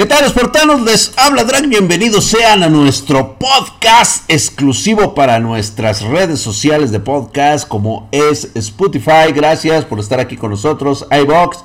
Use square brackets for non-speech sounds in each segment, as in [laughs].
¿Qué tal, espartanos? Les habla Drag. Bienvenidos sean a nuestro podcast exclusivo para nuestras redes sociales de podcast, como es Spotify. Gracias por estar aquí con nosotros. iBox,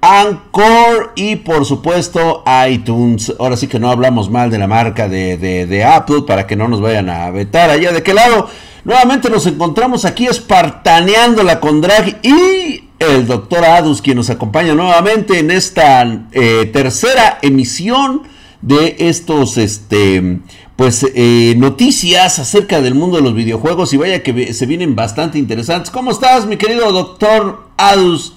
Anchor y, por supuesto, iTunes. Ahora sí que no hablamos mal de la marca de, de Apple para que no nos vayan a vetar allá de qué lado. Nuevamente nos encontramos aquí espartaneándola con Drag y el doctor Adus, quien nos acompaña nuevamente en esta eh, tercera emisión de estos, este, pues, eh, noticias acerca del mundo de los videojuegos y vaya que se vienen bastante interesantes. ¿Cómo estás, mi querido doctor Adus?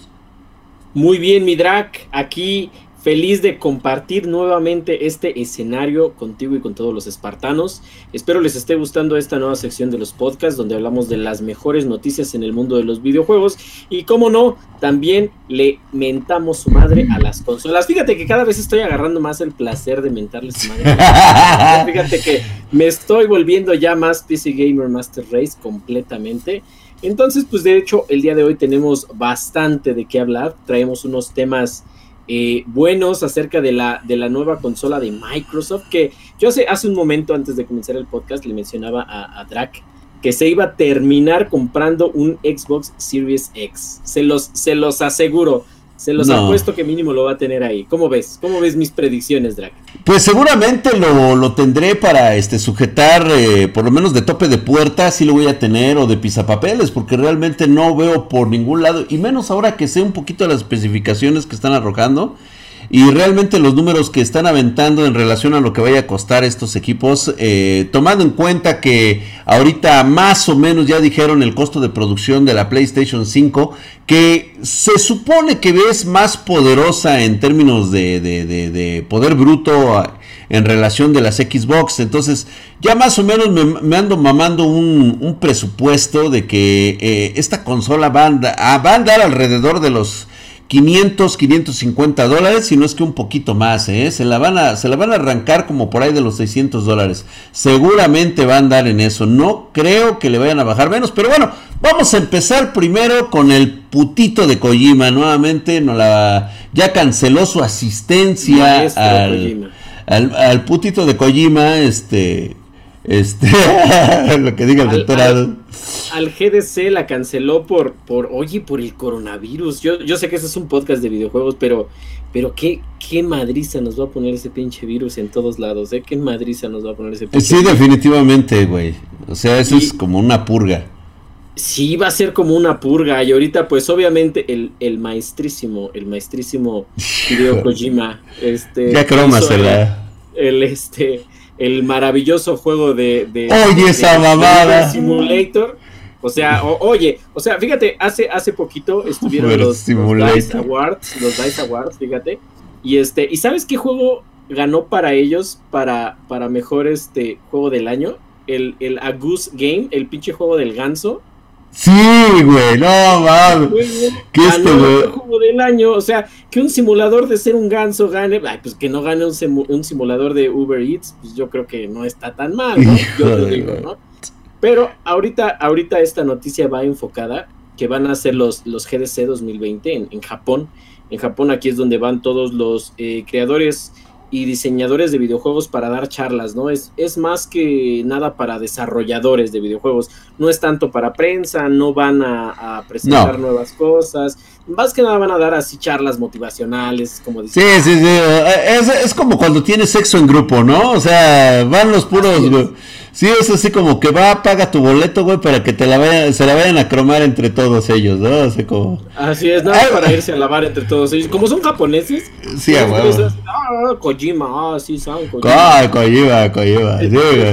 Muy bien, mi drag, aquí Feliz de compartir nuevamente este escenario contigo y con todos los espartanos. Espero les esté gustando esta nueva sección de los podcasts donde hablamos de las mejores noticias en el mundo de los videojuegos. Y como no, también le mentamos su madre a las consolas. Fíjate que cada vez estoy agarrando más el placer de mentarles su madre. [laughs] Fíjate que me estoy volviendo ya más PC Gamer Master Race completamente. Entonces, pues de hecho, el día de hoy tenemos bastante de qué hablar. Traemos unos temas eh, buenos acerca de la, de la nueva consola de Microsoft, que yo hace, hace un momento antes de comenzar el podcast le mencionaba a, a Drac que se iba a terminar comprando un Xbox Series X. Se los, se los aseguro. Se los ha apuesto que mínimo lo va a tener ahí. ¿Cómo ves? ¿Cómo ves mis predicciones, Drake? Pues seguramente lo, tendré para este sujetar, eh, por lo menos de tope de puerta, si lo voy a tener, o de pisapapeles, porque realmente no veo por ningún lado, y menos ahora que sé un poquito las especificaciones que están arrojando. Y realmente los números que están aventando en relación a lo que vaya a costar estos equipos, eh, tomando en cuenta que ahorita más o menos ya dijeron el costo de producción de la PlayStation 5, que se supone que es más poderosa en términos de, poder bruto en relación de las Xbox. Entonces, ya más o menos me, ando mamando un, presupuesto de que eh, esta consola va a andar alrededor de los 500, 550 dólares, si no es que un poquito más, ¿eh? Se la, van a, se la van a arrancar como por ahí de los 600 dólares. Seguramente va a andar en eso. No creo que le vayan a bajar menos, pero bueno, vamos a empezar primero con el putito de Kojima. Nuevamente no la, ya canceló su asistencia al, al, putito de Kojima, este... Este, [laughs] lo que diga el doctor al GDC la canceló por, por, oye, por el coronavirus. Yo, yo sé que ese es un podcast de videojuegos, pero, pero qué, qué madriza nos va a poner ese pinche virus en todos lados, ¿eh? Qué madriza nos va a poner ese pinche Sí, definitivamente, güey. O sea, eso es como una purga. Sí, va a ser como una purga. Y ahorita, pues, obviamente, el, el maestrísimo, el maestrísimo [laughs] Hideo Kojima, este. Ya croma será. El, este el maravilloso juego de, de oye esa mamada. Simulator. O sea oye o sea fíjate hace hace poquito estuvieron los, Dice Awards los Dice Awards fíjate. Y este y sabes qué juego ganó para ellos para para mejor este juego del año el el A Goose Game el pinche juego del ganso Sí, güey, no mames. ¿Qué este, güey? juego del año, o sea, que un simulador de ser un ganso gane, ay, pues que no gane un, simulador de Uber Eats, pues yo creo que no está tan mal, ¿no? Yo lo digo, ¿no? Pero ahorita, ahorita esta noticia va enfocada que van a ser los, los GDC 2020 en, en Japón. En Japón aquí es donde van todos los eh, creadores y diseñadores de videojuegos para dar charlas, ¿no? Es, es más que nada para desarrolladores de videojuegos, no es tanto para prensa, no van a, presentar nuevas cosas, más que nada van a dar así charlas motivacionales, como dicen. Sí, sí, sí, es, es como cuando tienes sexo en grupo, ¿no? O sea, van los puros... Sí, es así como que va, paga tu boleto, güey, para que te la vayan, se la vayan a cromar entre todos ellos, ¿no? Así como... Así es, nada para irse a lavar entre todos ellos. Como son japoneses. Sí, a huevo. Ah, Kojima, ah, sí, son Kojima. Ah, Kojima, Kojima.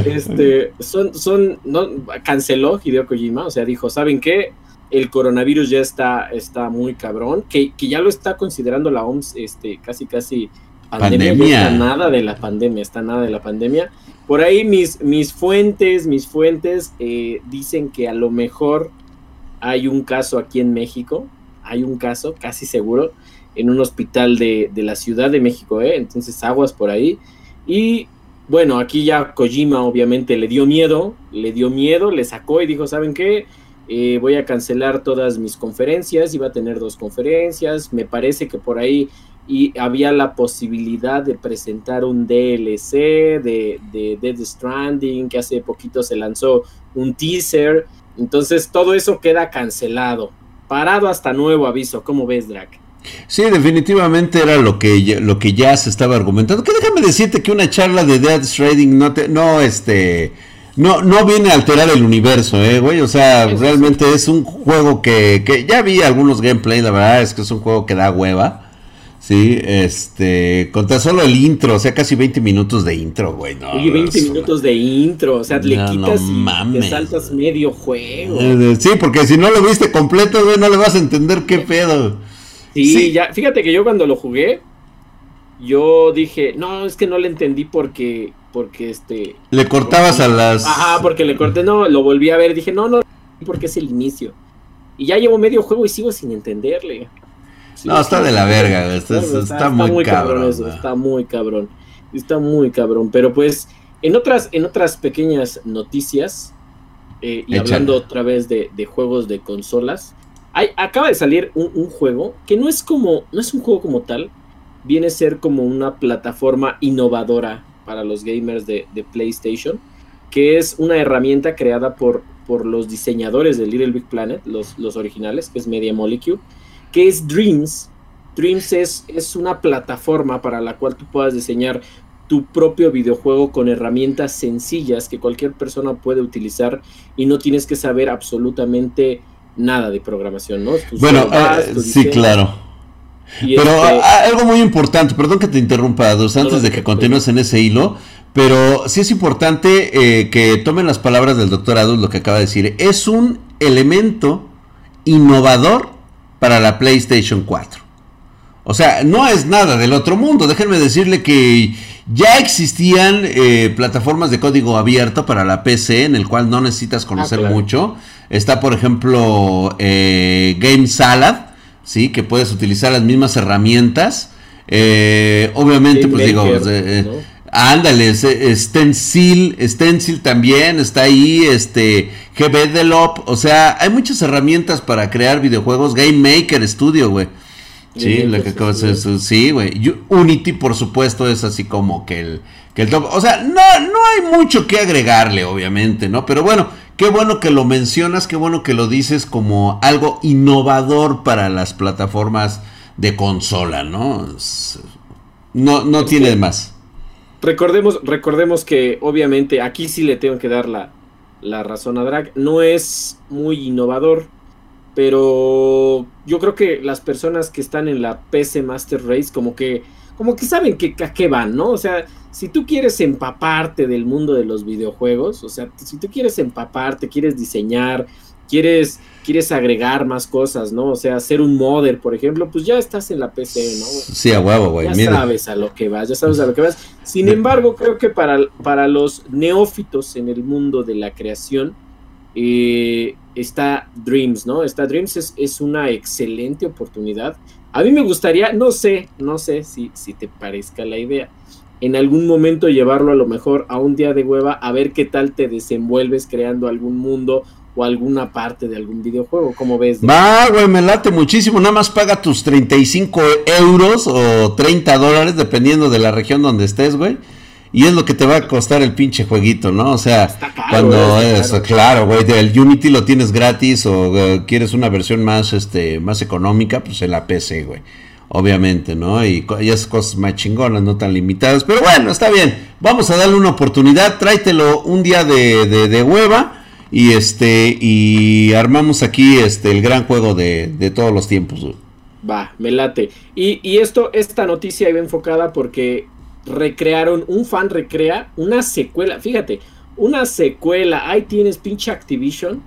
Este, son, son, no, canceló Hideo Kojima, o sea, dijo, ¿saben qué? El coronavirus ya está, está muy cabrón, que, que ya lo está considerando la OMS, este, casi, casi pandemia. pandemia. está nada de la pandemia, está nada de la pandemia por ahí mis, mis fuentes, mis fuentes eh, dicen que a lo mejor hay un caso aquí en México, hay un caso, casi seguro, en un hospital de, la Ciudad de México, ¿eh? entonces aguas por ahí. Y bueno, aquí ya Kojima obviamente le dio miedo, le dio miedo, le sacó y dijo, ¿saben qué? Eh, voy a cancelar todas mis conferencias, iba a tener dos conferencias, me parece que por ahí y había la posibilidad de presentar un DLC de, de Dead Stranding, que hace poquito se lanzó un teaser. Entonces todo eso queda cancelado. Parado hasta nuevo aviso. ¿Cómo ves, Drac? Sí, definitivamente era lo que, lo que ya se estaba argumentando. Que déjame decirte que una charla de Dead Stranding no, te, no, este, no, no viene a alterar el universo, eh, güey. O sea, realmente es un juego que, que ya vi algunos gameplay, la verdad es que es un juego que da hueva. Sí, este, contra solo el intro, o sea, casi 20 minutos de intro, güey. No, Oye, 20 minutos de intro, o sea, le quitas y te saltas medio juego. Eh, sí, porque si no lo viste completo, güey, no le vas a entender qué pedo. Sí, ya, fíjate que yo cuando lo jugué, yo dije, no, es que no le entendí porque, porque este... Le cortabas a las... Ajá, porque le corté, no, lo volví a ver, dije, no, no, porque es el inicio. Y ya llevo medio juego y sigo sin entenderle no, está de la verga, está, muy, cabrón. está muy cabrón. Está muy cabrón. Pero pues, en otras, en otras pequeñas noticias, eh, y hablando otra vez de, juegos de consolas, hay, acaba de salir un, juego que no es como, no es un juego como tal, viene a ser como una plataforma innovadora para los gamers de, PlayStation, que es una herramienta creada por, por los diseñadores de Little Big Planet, los, los originales, que es Media Molecule ¿Qué es Dreams? Dreams es, es una plataforma para la cual tú puedas diseñar tu propio videojuego con herramientas sencillas que cualquier persona puede utilizar y no tienes que saber absolutamente nada de programación, ¿no? bueno, eh, sí, claro. Pero este algo muy importante, perdón que te interrumpa, Dos, antes de que continúes en ese hilo, pero sí es importante eh, que tomen las palabras del doctor Adult, lo que acaba de decir. Es un elemento innovador para la PlayStation 4. O sea, no es nada del otro mundo. Déjenme decirle que ya existían eh, plataformas de código abierto para la PC en el cual no necesitas conocer ah, mucho. Está, por ejemplo, eh, Game Salad, ¿sí? que puedes utilizar las mismas herramientas. Eh, obviamente, pues digo, Ándale, Stencil, Stencil también está ahí, este, GB Delop, o sea, hay muchas herramientas para crear videojuegos, Game Maker Studio, güey. Sí, lo que acabas de sí, güey. Unity, por supuesto, es así como que el, que el top. O sea, no, no hay mucho que agregarle, obviamente, ¿no? Pero bueno, qué bueno que lo mencionas, qué bueno que lo dices como algo innovador para las plataformas de consola, ¿no? No, no tiene más. Recordemos, recordemos que obviamente aquí sí le tengo que dar la, la razón a Drag. No es muy innovador, pero yo creo que las personas que están en la PC Master Race como que como que saben que, a qué van, ¿no? O sea, si tú quieres empaparte del mundo de los videojuegos, o sea, si tú quieres empaparte, quieres diseñar, quieres, quieres agregar más cosas, ¿no? O sea, hacer un modder, por ejemplo, pues ya estás en la PC, ¿no? Sí, a huevo, güey. Ya sabes a lo que vas, ya sabes a lo que vas. Sin embargo, creo que para, para los neófitos en el mundo de la creación, eh, está Dreams, ¿no? Está Dreams es, es, una excelente oportunidad. A mí me gustaría, no sé, no sé si, si te parezca la idea, en algún momento llevarlo a lo mejor a un día de hueva, a ver qué tal te desenvuelves creando algún mundo o alguna parte de algún videojuego. ¿Cómo ves? Va, güey, me late muchísimo. Nada más paga tus 35 euros o 30 dólares, dependiendo de la región donde estés, güey. Y es lo que te va a costar el pinche jueguito, ¿no? O sea, cuando es, claro, güey, el Unity lo tienes gratis o eh, quieres una versión más, este, más económica, pues en la PC, güey. Obviamente, ¿no? Y, esas cosas más chingonas, no tan limitadas. Pero bueno, está bien. Vamos a darle una oportunidad. Tráetelo un día de, de, de hueva y este y armamos aquí este el gran juego de, de todos los tiempos. Va, me late. Y, y, esto, esta noticia iba enfocada porque recrearon, un fan recrea una secuela, fíjate, una secuela, ahí tienes pinche Activision,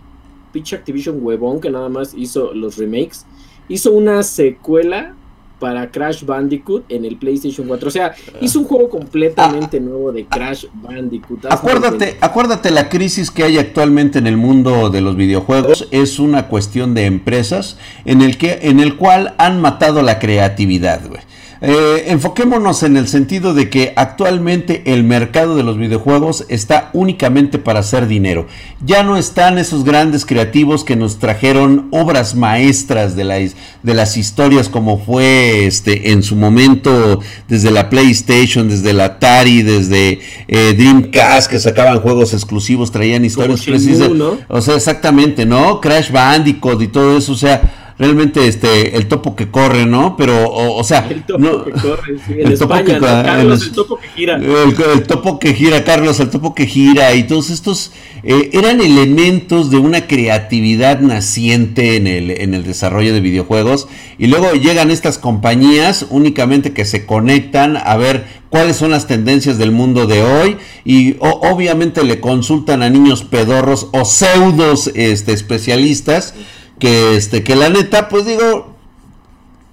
pinche Activision huevón que nada más hizo los remakes, hizo una secuela para Crash Bandicoot en el PlayStation 4. O sea, hizo un juego completamente nuevo de Crash Bandicoot. Acuérdate, acuérdate la crisis que hay actualmente en el mundo de los videojuegos es una cuestión de empresas en el que en el cual han matado la creatividad, güey. Eh, enfoquémonos en el sentido de que actualmente el mercado de los videojuegos está únicamente para hacer dinero. Ya no están esos grandes creativos que nos trajeron obras maestras de, de las historias como fue este en su momento desde la PlayStation, desde la Atari, desde eh, Dreamcast que sacaban juegos exclusivos, traían historias precisas. O sea, exactamente, ¿no? Crash Bandicoot y todo eso, o sea, realmente este el topo que corre, ¿no? Pero, o, sea, el topo que corre, sí, el, topo que, Carlos, el, topo que gira. El, topo que gira, Carlos, el topo que gira, y todos estos eh, eran elementos de una creatividad naciente en el, en el desarrollo de videojuegos, y luego llegan estas compañías únicamente que se conectan a ver cuáles son las tendencias del mundo de hoy y obviamente le consultan a niños pedorros o pseudos este, especialistas que este que la neta pues digo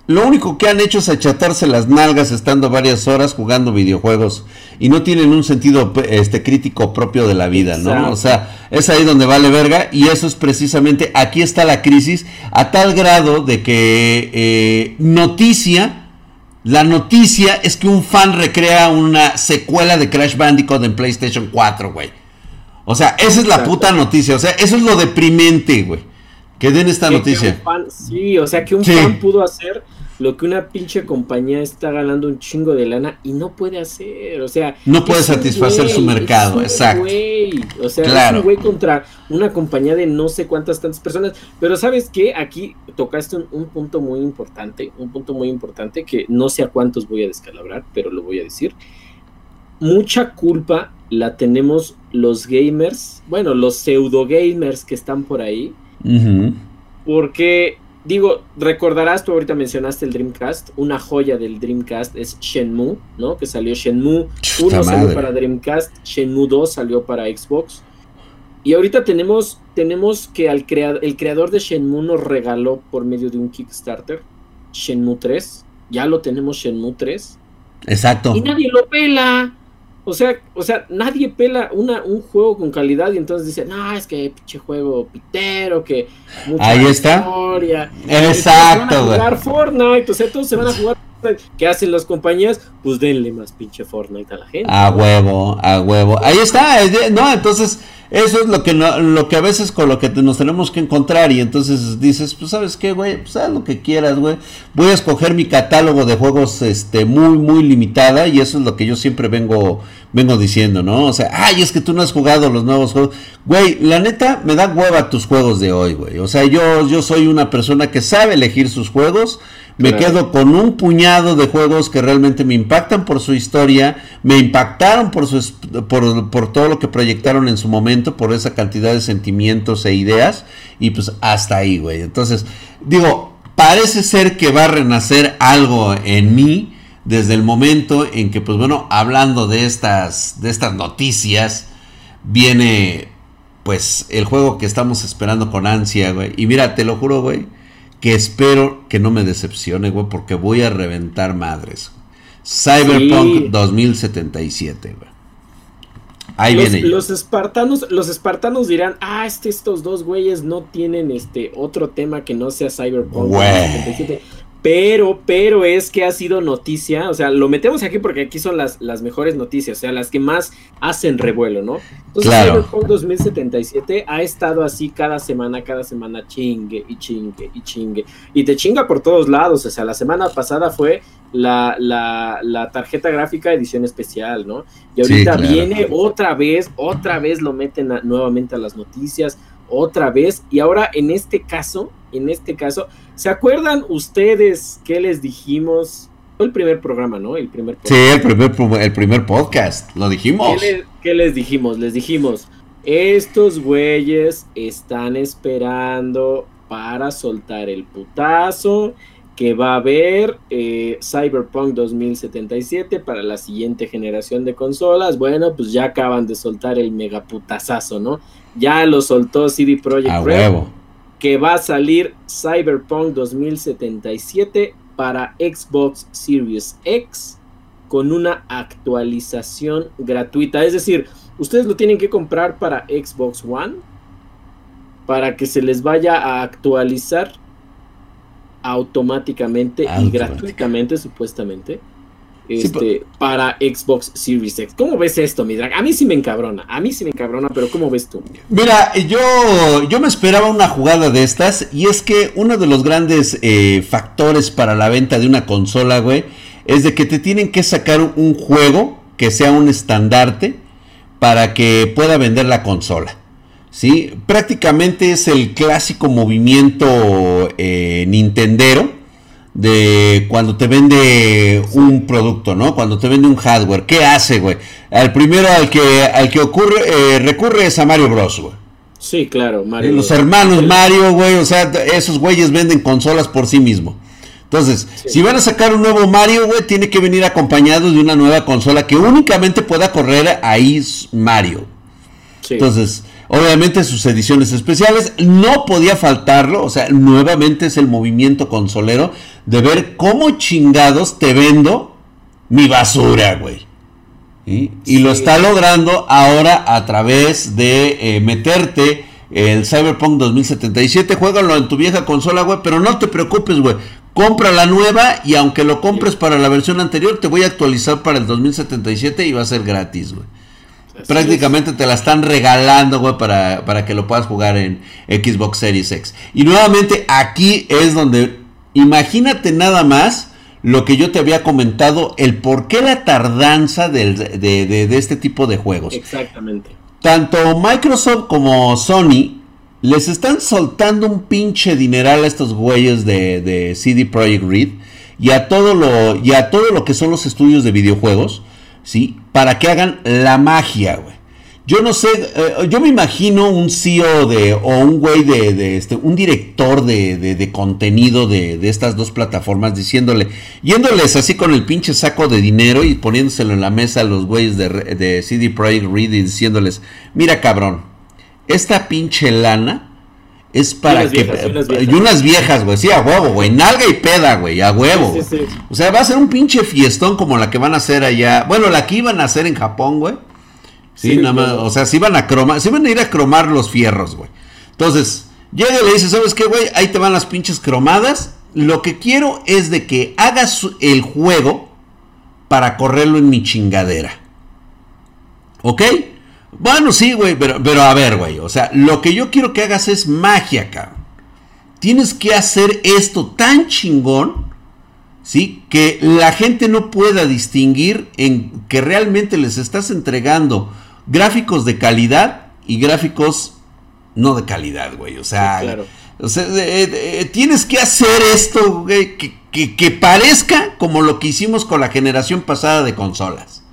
lo único que han hecho es achatarse las nalgas estando varias horas jugando videojuegos y no tienen un sentido este crítico propio de la vida, ¿no? O sea, es ahí donde vale verga y eso es precisamente aquí está la crisis a tal grado de que eh, noticia la noticia es que un fan recrea una secuela de Crash Bandicoot en PlayStation 4, güey. O sea, esa es la puta noticia. O sea, eso es lo deprimente, güey. Que den esta noticia. sí, o sea que un fan pudo hacer lo que una pinche compañía está ganando un chingo de lana y no puede hacer, o sea, no puede satisfacer su mercado, exacto. o sea, es un güey contra una compañía de no sé cuántas tantas personas, pero sabes qué, aquí tocaste un, punto muy importante, un punto muy importante que no sé a cuántos voy a descalabrar, pero lo voy a decir. Mucha culpa la tenemos los gamers, bueno, los pseudo gamers que están por ahí, porque, digo, recordarás, tú ahorita mencionaste el Dreamcast, una joya del Dreamcast es Shenmue, ¿no? Que salió Shenmue 1 salió para Dreamcast, Shenmue 2 salió para Xbox. Y ahorita tenemos, tenemos que al el creador de Shenmue nos regaló por medio de un Kickstarter Shenmue 3. Ya lo tenemos Shenmue 3. Exacto. Y nadie lo pela. O sea, o sea, nadie pela una, un juego con calidad y entonces dice, no, es que pinche juego pitero, que mucha Ahí está. historia. Exacto, güey. jugar Fortnite, o sea, todos se van a jugar ¿Qué hacen las compañías? Pues denle más pinche Fortnite a la gente. A huevo, a huevo. Ahí está, no, entonces eso es lo que no, lo que a veces con lo que nos tenemos que encontrar y entonces dices, pues sabes qué, güey, pues haz lo que quieras, güey. Voy a escoger mi catálogo de juegos este muy muy limitada y eso es lo que yo siempre vengo vengo diciendo, ¿no? O sea, ay, es que tú no has jugado los nuevos juegos. Güey, la neta me da hueva tus juegos de hoy, güey. O sea, yo yo soy una persona que sabe elegir sus juegos me quedo con un puñado de juegos que realmente me impactan por su historia, me impactaron por, su, por, por, todo lo que proyectaron en su momento, por esa cantidad de sentimientos e ideas, y pues hasta ahí, güey. Entonces, digo, parece ser que va a renacer algo en mí desde el momento en que, pues bueno, hablando de estas, de estas noticias, viene pues el juego que estamos esperando con ansia, güey. Y mira, te lo juro, güey que espero que no me decepcione, güey, porque voy a reventar madres. Cyberpunk 2077, güey. Ahí los, viene. Los espartanos, los espartanos dirán, ah, este, estos dos güeyes no tienen este otro tema que no sea Cyberpunk 2077. Pero, pero es que ha sido noticia, o sea, lo metemos aquí porque aquí son las, las mejores noticias, o sea, las que más hacen revuelo, ¿no? Entonces, Cyberpunk 2077 ha estado así cada semana, cada semana chingue y chingue y chingue. Y te chinga por todos lados, o sea, la semana pasada fue la, la, tarjeta gráfica edición especial, ¿no? Y ahorita viene otra vez, otra vez lo meten nuevamente a las noticias, otra vez. Y ahora en este caso, en este caso, ¿se acuerdan ustedes qué les dijimos? Fue el primer programa, ¿no? El primer Sí, el primer, el primer podcast, lo dijimos. ¿Qué, les dijimos? Les dijimos, estos güeyes están esperando para soltar el putazo que va a haber eh, Cyberpunk 2077 para la siguiente generación de consolas. Bueno, pues ya acaban de soltar el megaputazazo, ¿no? Ya lo soltó CD Projekt Red, que va a salir Cyberpunk 2077 para Xbox Series X con una actualización gratuita. Es decir, ustedes lo tienen que comprar para Xbox One para que se les vaya a actualizar automáticamente y gratuitamente, supuestamente, este, para Xbox Series X. ¿Cómo ves esto, mi drag? A mí sí me encabrona, a mí sí me encabrona, pero ¿cómo ves tú? Mira, yo, yo me esperaba una jugada de estas y es que uno de los grandes eh, factores para la venta de una consola, güey, es de que te tienen que sacar un juego que sea un estandarte para que pueda vender la consola. ¿Sí? Prácticamente es el clásico movimiento eh, nintendero de cuando te vende un producto, ¿no? Cuando te vende un hardware. ¿Qué hace, güey? Al primero al que, al que ocurre, eh, recurre es a Mario Bros, güey. Sí, claro, Mario. Los hermanos Mario, güey, o sea, esos güeyes venden consolas por sí mismos. Entonces, si van a sacar un nuevo Mario, güey, tiene que venir acompañado de una nueva consola que únicamente pueda correr ahí Mario. Entonces, obviamente sus ediciones especiales no podía faltarlo, o sea, nuevamente es el movimiento consolero de ver cómo chingados te vendo mi basura, güey. Y lo está logrando ahora a través de eh, meterte el Cyberpunk 2077. Juégalo en tu vieja consola, güey, pero no te preocupes, güey compra la nueva y aunque lo compres para la versión anterior, te voy a actualizar para el 2077 y va a ser gratis, güey. Prácticamente te la están regalando, güey, para, para que lo puedas jugar en Xbox Series X. Y nuevamente aquí es donde, imagínate nada más lo que yo te había comentado, el por qué la tardanza de, de este tipo de juegos. Exactamente. Tanto Microsoft como Sony les están soltando un pinche dineral a estos güeyes de, CD Projekt Red y a todo lo y a todo lo que son los estudios de videojuegos, ¿sí? Para que hagan la magia, güey. Yo no sé, eh, yo me imagino un CEO de, o un güey de, este, un director de, contenido de, estas dos plataformas diciéndole, yéndoles así con el pinche saco de dinero y poniéndoselo en la mesa a los güeyes de, CD Projekt Red y diciéndoles, mira cabrón, esta pinche lana es para que. y unas viejas, güey. Sí, a huevo, güey. Nalga y peda, güey. A huevo. O sea, va a ser un pinche fiestón como la que van a hacer allá. Bueno, la que iban a hacer en Japón, güey. Sí, nada más. O sea, si iban a cromar. Si iban a ir a cromar los fierros, güey. Entonces, llega y le dice: ¿Sabes qué, güey? Ahí te van las pinches cromadas. Lo que quiero es de que hagas el juego para correrlo en mi chingadera. ¿Ok? Bueno, sí, güey, pero, pero a ver, güey. O sea, lo que yo quiero que hagas es magia, cabrón. Tienes que hacer esto tan chingón, ¿sí? Que la gente no pueda distinguir en que realmente les estás entregando gráficos de calidad y gráficos no de calidad, güey. O sea, o sea tienes que hacer esto, güey, que, que parezca como lo que hicimos con la generación pasada de consolas.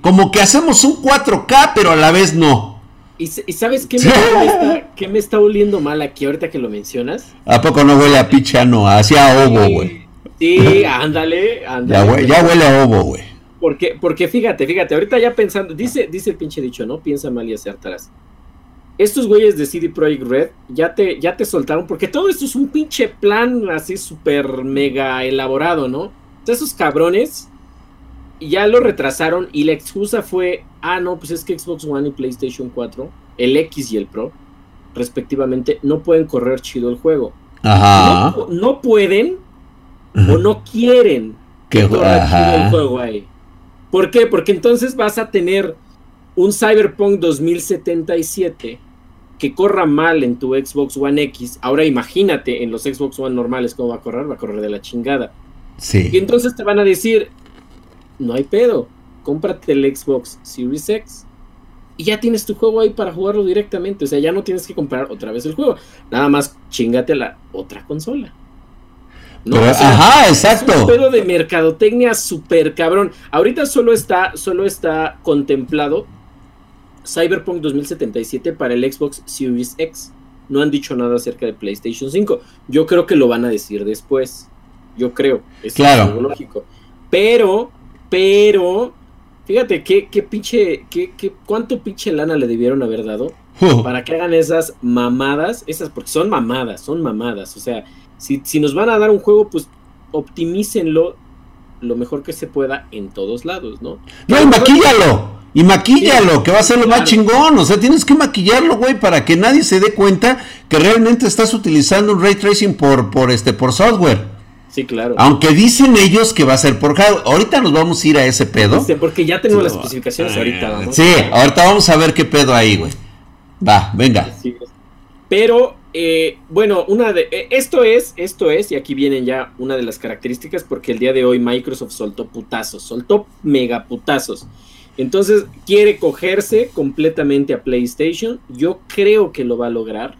Como que hacemos un 4K, pero a la vez no. ¿Y, sabes qué me, está, qué me, está, oliendo mal aquí ahorita que lo mencionas? ¿A poco no huele a pichano? Hacia ovo, güey. Sí, ándale, ándale. Ya, huele a ovo, güey. Porque, porque fíjate, fíjate, ahorita ya pensando, dice, dice el pinche dicho, ¿no? Piensa mal y acertarás. Estos güeyes de CD Projekt Red ya te, ya te soltaron, porque todo esto es un pinche plan así súper mega elaborado, ¿no? esos cabrones ya lo retrasaron y la excusa fue, ah, no, pues es que Xbox One y PlayStation 4, el X y el Pro, respectivamente, no pueden correr chido el juego. Ajá. No, pueden o no quieren que corra chido el juego ahí. ¿Por qué? Porque entonces vas a tener un Cyberpunk 2077 que corra mal en tu Xbox One X. Ahora imagínate en los Xbox One normales cómo va a correr, va a correr de la chingada. Sí. Y entonces te van a decir, no hay pedo. Cómprate el Xbox Series X y ya tienes tu juego ahí para jugarlo directamente. O sea, ya no tienes que comprar otra vez el juego. Nada más chingate la otra consola. ajá, exacto. Es un pedo de mercadotecnia súper cabrón. Ahorita solo está, solo está contemplado Cyberpunk 2077 para el Xbox Series X. No han dicho nada acerca de PlayStation 5. Yo creo que lo van a decir después. Yo creo. Es claro. lógico. Pero pero, fíjate, qué, qué pinche, qué, qué, cuánto pinche lana le debieron haber dado [laughs] para que hagan esas mamadas, esas, porque son mamadas, son mamadas. O sea, si, si nos van a dar un juego, pues optimícenlo lo mejor que se pueda en todos lados, ¿no? No, maquíllalo. Y maquíllalo, que va a ser lo más chingón. O sea, tienes que maquillarlo, güey, para que nadie se dé cuenta que realmente estás utilizando un ray tracing por, por este, por software. Sí, claro. Aunque dicen ellos que va a ser por hardware. Ahorita nos vamos a ir a ese pedo. porque ya tenemos las especificaciones ahorita. Sí, ahorita vamos a ver qué pedo hay, güey. Va, venga. Pero, eh, bueno, una de. Eh, esto es, esto es, y aquí vienen ya una de las características, porque el día de hoy Microsoft soltó putazos, soltó mega putazos. Entonces quiere cogerse completamente a PlayStation. Yo creo que lo va a lograr.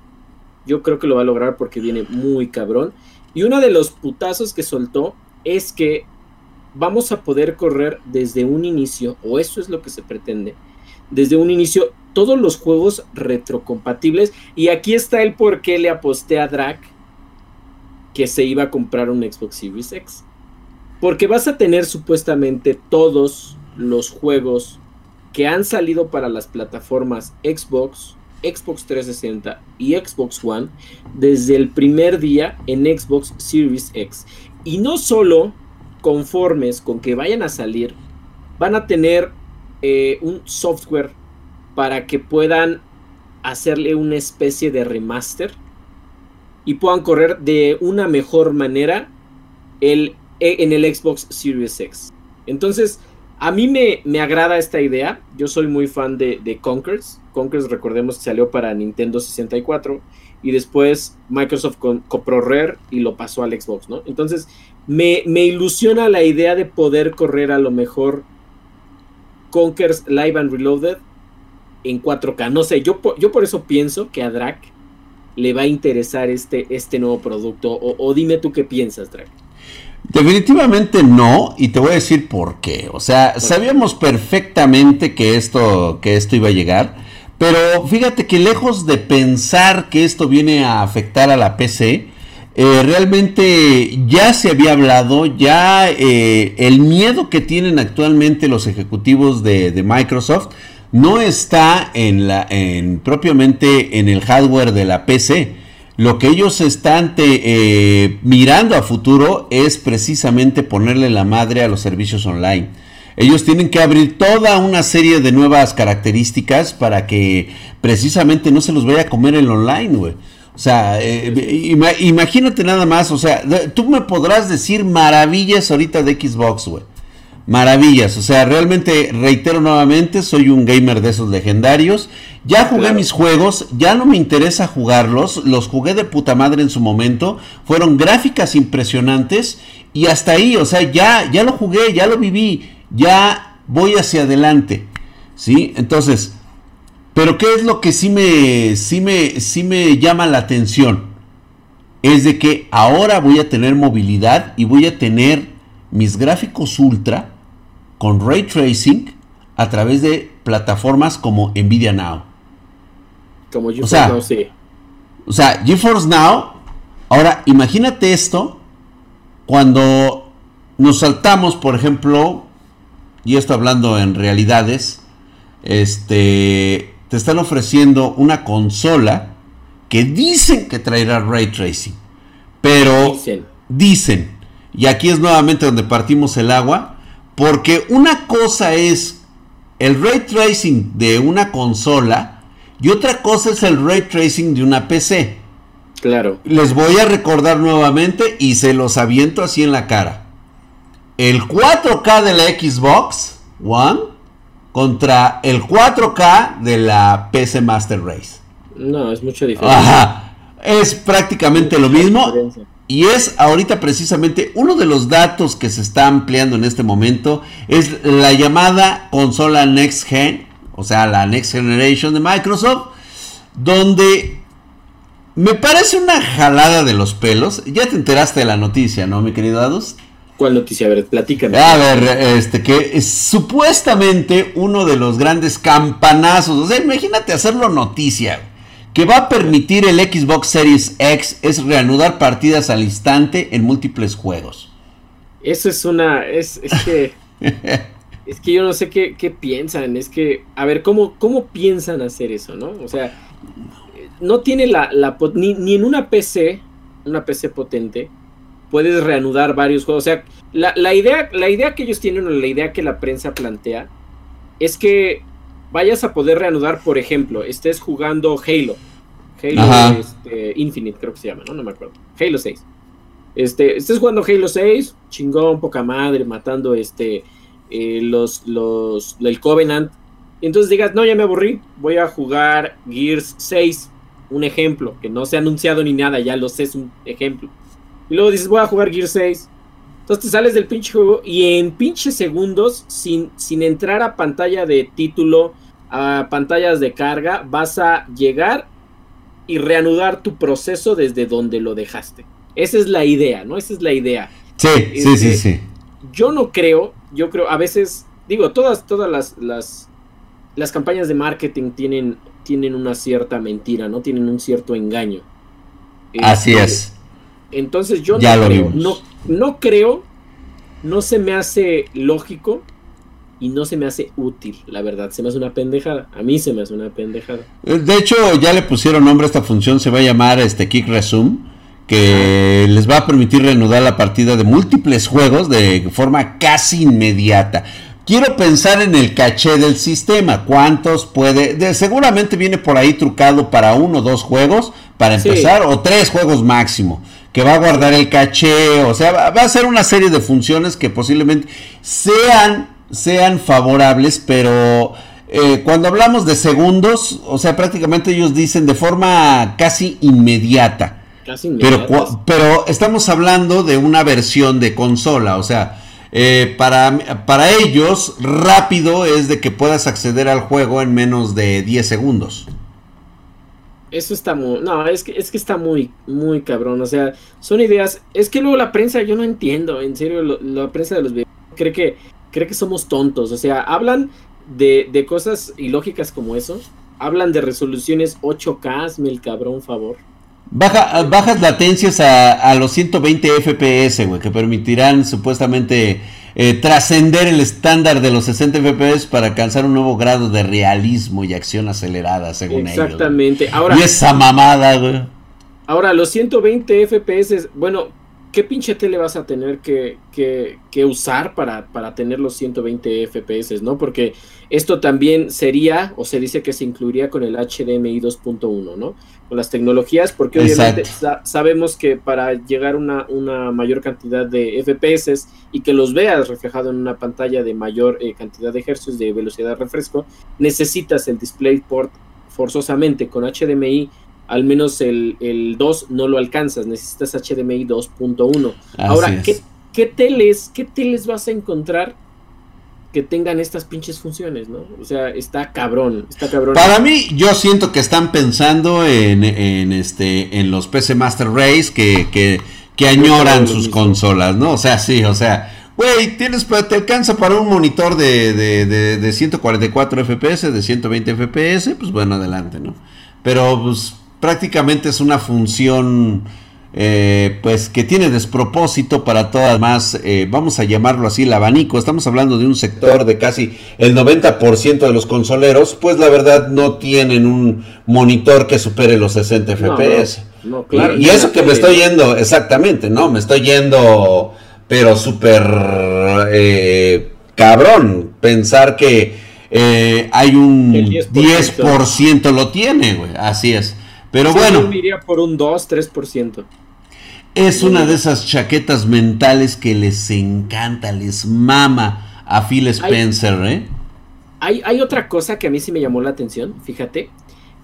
Yo creo que lo va a lograr porque viene muy cabrón. Y uno de los putazos que soltó es que vamos a poder correr desde un inicio, o eso es lo que se pretende, desde un inicio todos los juegos retrocompatibles. Y aquí está el por qué le aposté a Drac que se iba a comprar un Xbox Series X. Porque vas a tener supuestamente todos los juegos que han salido para las plataformas Xbox, Xbox 360 y Xbox One desde el primer día en Xbox Series X. Y no solo conformes con que vayan a salir, van a tener eh, un software para que puedan hacerle una especie de remaster y puedan correr de una mejor manera el, en el Xbox Series X. Entonces, a mí me, me, agrada esta idea. Yo soy muy fan de, Conkers. Conkers, recordemos que salió para Nintendo 64 y después Microsoft compró Rare y lo pasó al Xbox, ¿no? Entonces, me, me, ilusiona la idea de poder correr a lo mejor Conkers Live and Reloaded en 4K. No sé, yo, yo por eso pienso que a Drac le va a interesar este, este nuevo producto. O, o dime tú qué piensas, Drac. Definitivamente no, y te voy a decir por qué. O sea, sabíamos perfectamente que esto, que esto iba a llegar, pero fíjate que lejos de pensar que esto viene a afectar a la PC, eh, realmente ya se había hablado, ya eh, el miedo que tienen actualmente los ejecutivos de, de Microsoft no está en la, en, propiamente en el hardware de la PC lo que ellos están eh, mirando a futuro es precisamente ponerle la madre a los servicios online. Ellos tienen que abrir toda una serie de nuevas características para que precisamente no se los vaya a comer el online, güey. O sea, eh, imagínate nada más, o sea, tú me podrás decir maravillas ahorita de Xbox, güey maravillas. O sea, realmente reitero nuevamente, soy un gamer de esos legendarios. Ya jugué mis juegos, ya no me interesa jugarlos. Los jugué de puta madre en su momento. Fueron gráficas impresionantes. Y hasta ahí, o sea, ya, ya lo jugué, ya lo viví. Ya voy hacia adelante. ¿Sí? Entonces, pero ¿qué es lo que sí me, sí me, sí me llama la atención? Es de que ahora voy a tener movilidad y voy a tener mis gráficos ultra con ray tracing a través de plataformas como Nvidia Now. Como GeForce Now, sí. O sea, GeForce Now. Ahora, imagínate esto cuando nos saltamos, por ejemplo, y esto hablando en realidades, este, te están ofreciendo una consola que dicen que traerá ray tracing, pero dicen, dicen y aquí es nuevamente donde partimos el agua, porque una cosa es el ray tracing de una consola y otra cosa es el ray tracing de una PC. Claro. Les voy a recordar nuevamente y se los aviento así en la cara. El 4K de la Xbox One contra el 4K de la PC Master Race. No, es mucho diferente. Ajá. Es prácticamente lo mismo. Y es ahorita precisamente uno de los datos que se está ampliando en este momento, es la llamada consola Next Gen, o sea, la Next Generation de Microsoft, donde me parece una jalada de los pelos. Ya te enteraste de la noticia, ¿no, mi querido Adus? ¿Cuál noticia? A ver, platícame. A ver, este, que es supuestamente uno de los grandes campanazos. O sea, imagínate hacerlo noticia que va a permitir el Xbox Series X es reanudar partidas al instante en múltiples juegos. Eso es una. Es, que. [laughs] es que yo no sé qué, piensan. Es que. A ver, ¿cómo, ¿cómo piensan hacer eso, no? O sea. No tiene la. ni, ni, en una PC. Una PC potente. Puedes reanudar varios juegos. O sea, la, idea, la idea que ellos tienen o la idea que la prensa plantea es que vayas a poder reanudar, por ejemplo, estés jugando Halo. Halo este, Infinite, creo que se llama, ¿no? No me acuerdo. Halo 6. Este, estés jugando Halo 6, chingón, poca madre, matando este, eh, los, los, el Covenant. Y entonces digas, no, ya me aburrí, voy a jugar Gears 6, un ejemplo, que no se ha anunciado ni nada, ya lo sé, es un ejemplo. Y luego dices, voy a jugar Gears 6. Entonces te sales del pinche juego y en pinche segundos, sin, sin entrar a pantalla de título, a pantallas de carga, vas a llegar y reanudar tu proceso desde donde lo dejaste. Esa es la idea, ¿no? Esa es la idea. Sí, sí, sí, sí. Yo no creo, yo creo, a veces, digo, todas, todas las, las, las campañas de marketing tienen, tienen una cierta mentira, ¿no? Tienen un cierto engaño. Así este, es. Entonces yo no creo, no, no creo, no se me hace lógico y no se me hace útil, la verdad. Se me hace una pendejada. A mí se me hace una pendejada. Eh, de hecho, ya le pusieron nombre a esta función. Se va a llamar este Kick Resume. Que les va a permitir reanudar la partida de múltiples juegos de forma casi inmediata. Quiero pensar en el caché del sistema. ¿Cuántos puede? De, seguramente viene por ahí trucado para uno o dos juegos para empezar, o tres juegos máximo que va a guardar el caché, o sea, va, a ser una serie de funciones que posiblemente sean sean favorables, pero eh, cuando hablamos de segundos, o sea, prácticamente ellos dicen de forma casi inmediata. Casi inmediata. Pero, pero estamos hablando de una versión de consola, o sea, eh, para, para ellos rápido es de que puedas acceder al juego en menos de 10 segundos. Eso está muy. No, es que, es que está muy, muy cabrón. O sea, son ideas. Es que luego la prensa, yo no entiendo. En serio, la prensa de los videos cree que cree que somos tontos. O sea, hablan de, de cosas ilógicas como eso. Hablan de resoluciones 8K, hazme el cabrón favor. Baja, bajas latencias a, a los 120 FPS, güey, que permitirán supuestamente eh, trascender el estándar de los 60 FPS para alcanzar un nuevo grado de realismo y acción acelerada, según ellos. Exactamente. Ahora, y esa mamada, güey. Ahora, los 120 FPS, bueno, ¿qué pinche tele vas a tener que, que, usar para, para, tener los 120 FPS, no? Porque esto también sería, o se dice que se incluiría con el HDMI 2.1, ¿no? Las tecnologías, porque obviamente sabemos que para llegar a una, una, mayor cantidad de FPS y que los veas reflejado en una pantalla de mayor eh, cantidad de hercios de velocidad de refresco, necesitas el DisplayPort forzosamente con HDMI al menos el, el 2 no lo alcanzas, necesitas HDMI 2.1. Ahora, ¿qué, ¿qué, teles, ¿qué teles vas a encontrar que tengan estas pinches funciones, no? O sea, está cabrón, está cabrón. Para mí, yo siento que están pensando en, en este, en los PC Master Race que, que, que añoran sus consolas, ¿no? O sea, sí, o sea, güey, tienes, te alcanza para un monitor de, de, de, de 144 FPS, de 120 FPS, pues bueno, adelante, ¿no? Pero pues prácticamente es una función eh, pues que tiene despropósito para todas más, eh, vamos a llamarlo así, el abanico. Estamos hablando de un sector de casi el 90% de los consoleros, pues la verdad no tienen un monitor que supere los 60 FPS. y, eso que me estoy yendo, exactamente, ¿no? Me estoy yendo, pero súper eh, cabrón, pensar que hay un 10%, 10% lo tiene, güey, así es. Pero bueno. Yo iría por un 2, 3%. Es una de esas chaquetas mentales que les encanta, les mama a Phil Spencer, hay, ¿eh? Hay, hay otra cosa que a mí sí me llamó la atención, fíjate,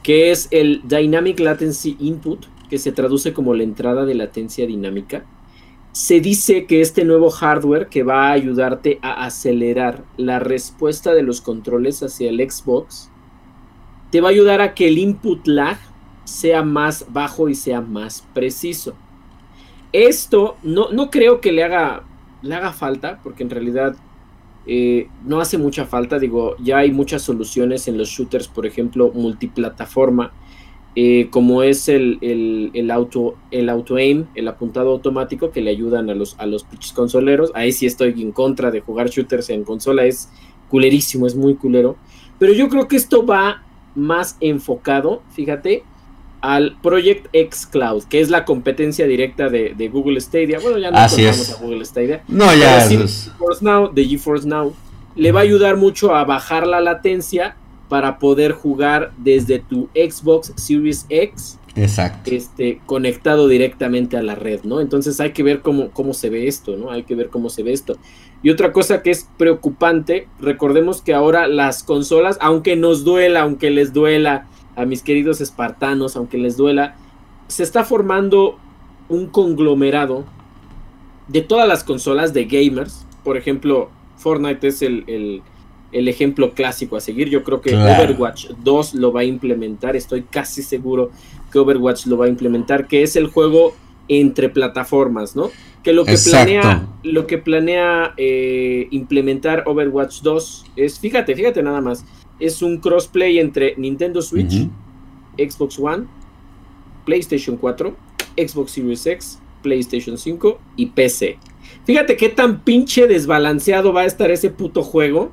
que es el Dynamic Latency Input, que se traduce como la entrada de latencia dinámica. Se dice que este nuevo hardware que va a ayudarte a acelerar la respuesta de los controles hacia el Xbox, te va a ayudar a que el input lag sea más bajo y sea más preciso. Esto no, no creo que le haga, le haga falta, porque en realidad eh, no hace mucha falta. Digo, ya hay muchas soluciones en los shooters, por ejemplo, multiplataforma, eh, como es el, el, auto, el auto aim, el apuntado automático que le ayudan a los, a los pitches consoleros. Ahí sí estoy en contra de jugar shooters en consola, es culerísimo, es muy culero. Pero yo creo que esto va más enfocado, fíjate, al Project X Cloud, que es la competencia directa de, Google Stadia. Bueno, ya no Así a Google Stadia. No, ya es. GeForce Now, de GeForce Now. le va a ayudar mucho a bajar la latencia para poder jugar desde tu Xbox Series X. Exacto. Este, conectado directamente a la red, ¿no? Entonces hay que ver cómo, cómo se ve esto, ¿no? Hay que ver cómo se ve esto. Y otra cosa que es preocupante, recordemos que ahora las consolas, aunque nos duela, aunque les duela a mis queridos espartanos, aunque les duela, se está formando un conglomerado de todas las consolas de gamers. Por ejemplo, Fortnite es el, ejemplo clásico a seguir. Yo creo que Overwatch 2 lo va a implementar. Estoy casi seguro que Overwatch lo va a implementar, que es el juego entre plataformas, ¿no? Que lo que planea, lo que planea eh, implementar Overwatch 2 es, fíjate, fíjate nada más, es un crossplay entre Nintendo Switch, Xbox One, PlayStation 4, Xbox Series X, PlayStation 5 y PC. Fíjate qué tan pinche desbalanceado va a estar ese puto juego.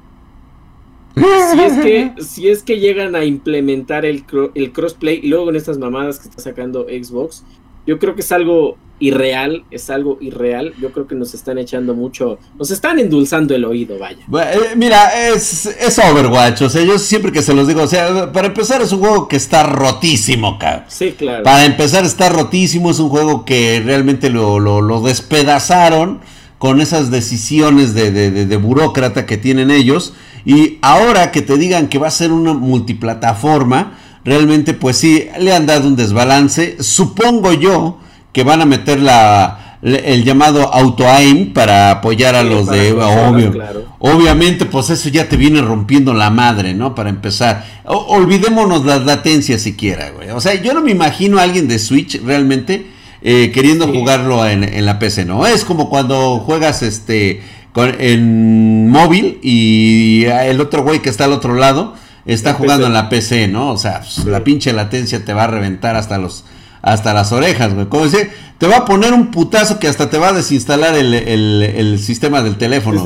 Si es que, [laughs] si es que llegan a implementar el, el crossplay y luego en estas mamadas que está sacando Xbox, yo creo que es algo irreal, es algo irreal. Yo creo que nos están echando mucho, nos están endulzando el oído, vaya. Eh, mira, es, es Overwatch, o sea, yo siempre que se los digo, o sea, para empezar es un juego que está rotísimo, cabrón. Sí, claro. Para empezar está rotísimo, es un juego que realmente lo, lo, despedazaron con esas decisiones de, de, de, de burócrata que tienen ellos. Y ahora que te digan que va a ser una multiplataforma, realmente pues sí, le han dado un desbalance. Supongo yo que van a meter la, el llamado auto-aim para apoyar a los de obvio. Obviamente pues eso ya te viene rompiendo la madre, ¿no? Para empezar. olvidémonos las latencias siquiera, güey. O sea, yo no me imagino a alguien de Switch realmente eh, queriendo jugarlo en, en, la PC, ¿no? Es como cuando juegas este con, en móvil y el otro güey que está al otro lado está jugando en la PC, ¿no? O sea, pues, la pinche latencia te va a reventar hasta los hasta las orejas, güey. Como decir, te va a poner un putazo que hasta te va a desinstalar el, sistema del teléfono.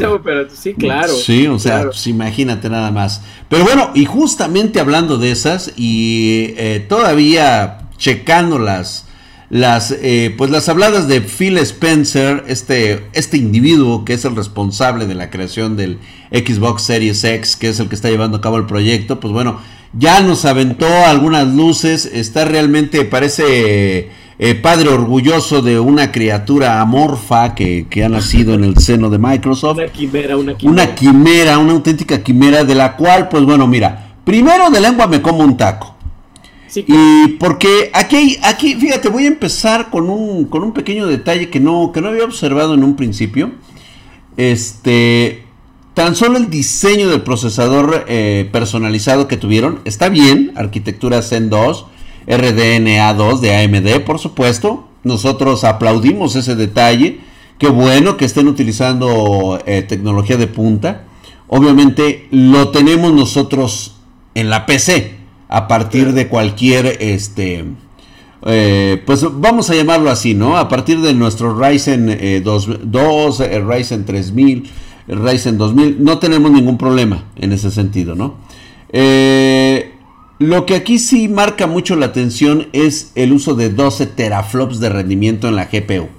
Sí, claro. Sí, o sea, pues imagínate nada más. Pero bueno, y justamente hablando de esas y eh, todavía checando las, las, eh, pues las habladas de Phil Spencer, este, este individuo que es el responsable de la creación del Xbox Series X, que es el que está llevando a cabo el proyecto, pues bueno, ya nos aventó algunas luces, está realmente, parece eh, padre orgulloso de una criatura amorfa que, ha nacido en el seno de Microsoft. Una quimera, una quimera. Una quimera, una auténtica quimera de la cual, pues bueno, mira, primero de lengua me como un taco. Y porque aquí, aquí, fíjate, voy a empezar con un, con un pequeño detalle que no, que no había observado en un principio. Este, Tan solo el diseño del procesador eh, personalizado que tuvieron está bien. Arquitectura Zen 2, RDNA2 de AMD, por supuesto. Nosotros aplaudimos ese detalle. Qué bueno que estén utilizando eh, tecnología de punta. Obviamente lo tenemos nosotros en la PC a partir de cualquier este eh, pues vamos a llamarlo así, ¿no? A partir de nuestro Ryzen 2, 2 Ryzen 3000 Ryzen 2000. No tenemos ningún problema en ese sentido, ¿no? Eh, lo que aquí sí marca mucho la atención es el uso de 12 teraflops de rendimiento en la GPU.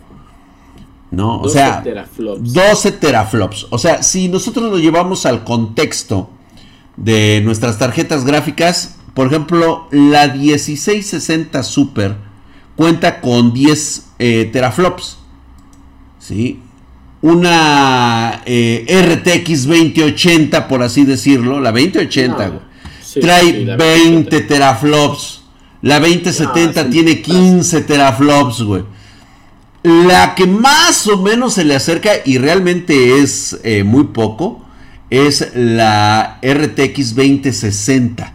¿No? O sea, teraflops. 12 teraflops. O sea, si nosotros lo llevamos al contexto de nuestras tarjetas gráficas, por ejemplo, la 1660 Super cuenta con 10 eh, teraflops. ¿Sí? Una eh, RTX 2080, por así decirlo, la 2080, trae 20 teraflops. La 2070 tiene 15 teraflops, güey. La que más o menos se le acerca y realmente es eh, muy poco es la RTX 2060.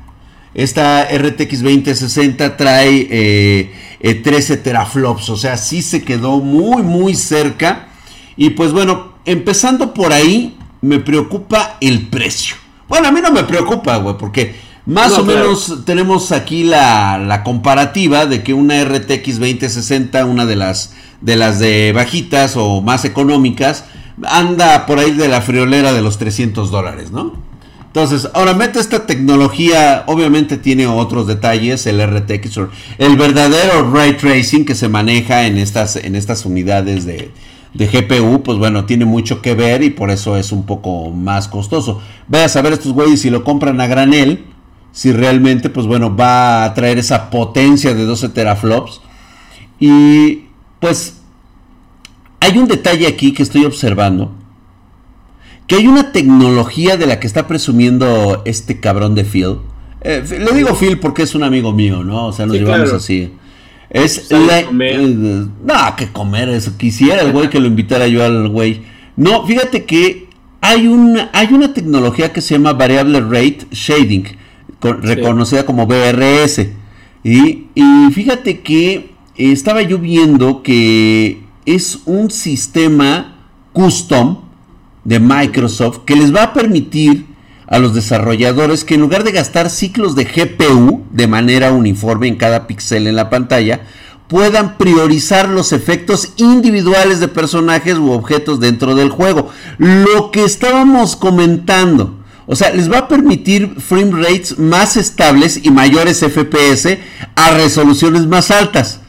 Esta RTX 2060 trae 13 eh, teraflops, o sea, sí se quedó muy, muy cerca y pues bueno, empezando por ahí, me preocupa el precio. Bueno, a mí no me preocupa, güey, porque más o menos tenemos aquí la, comparativa de que una RTX 2060, una de las, de las de bajitas o más económicas, anda por ahí de la friolera de los 300 dólares, ¿no? Entonces, ahora mete esta tecnología, obviamente tiene otros detalles, el RTX, el verdadero ray tracing que se maneja en estas, en estas unidades de, de GPU, pues bueno, tiene mucho que ver y por eso es un poco más costoso. Vaya a saber estos güeyes si lo compran a granel, si realmente, pues bueno, va a traer esa potencia de 12 teraflops. Y pues hay un detalle aquí que estoy observando. Que hay una tecnología de la que está presumiendo este cabrón de Phil. Eh, le digo Phil porque es un amigo mío, ¿no? O sea, nos llevamos así. Es la. Eh, no, que comer eso. Quisiera el güey [laughs] que lo invitara yo al güey. No, fíjate que hay una, hay una tecnología que se llama Variable Rate Shading, reconocida como BRS. Y, y fíjate que estaba yo viendo que es un sistema custom de Microsoft que les va a permitir a los desarrolladores que en lugar de gastar ciclos de GPU de manera uniforme en cada píxel en la pantalla, puedan priorizar los efectos individuales de personajes u objetos dentro del juego. Lo que estábamos comentando. O sea, les va a permitir frame rates más estables y mayores FPS a resoluciones más altas.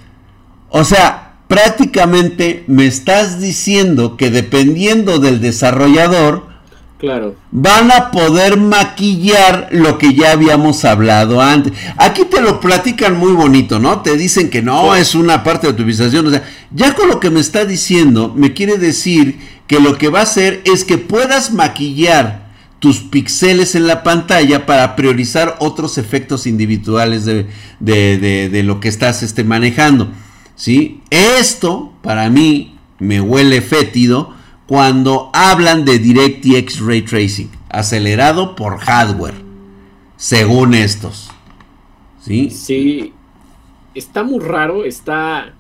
O sea, prácticamente me estás diciendo que dependiendo del desarrollador, Claro. Van a poder maquillar lo que ya habíamos hablado antes. Aquí te lo platican muy bonito, ¿no? Te dicen que no es una parte de tu utilización. O sea, ya con lo que me está diciendo, me quiere decir que lo que va a hacer es que puedas maquillar tus píxeles en la pantalla para priorizar otros efectos individuales de, de lo que estás este, manejando. ¿sí? Esto, para mí, me huele fétido cuando hablan de DirectX Ray Tracing, acelerado por hardware, según estos. ¿Sí? Sí, está muy raro, está,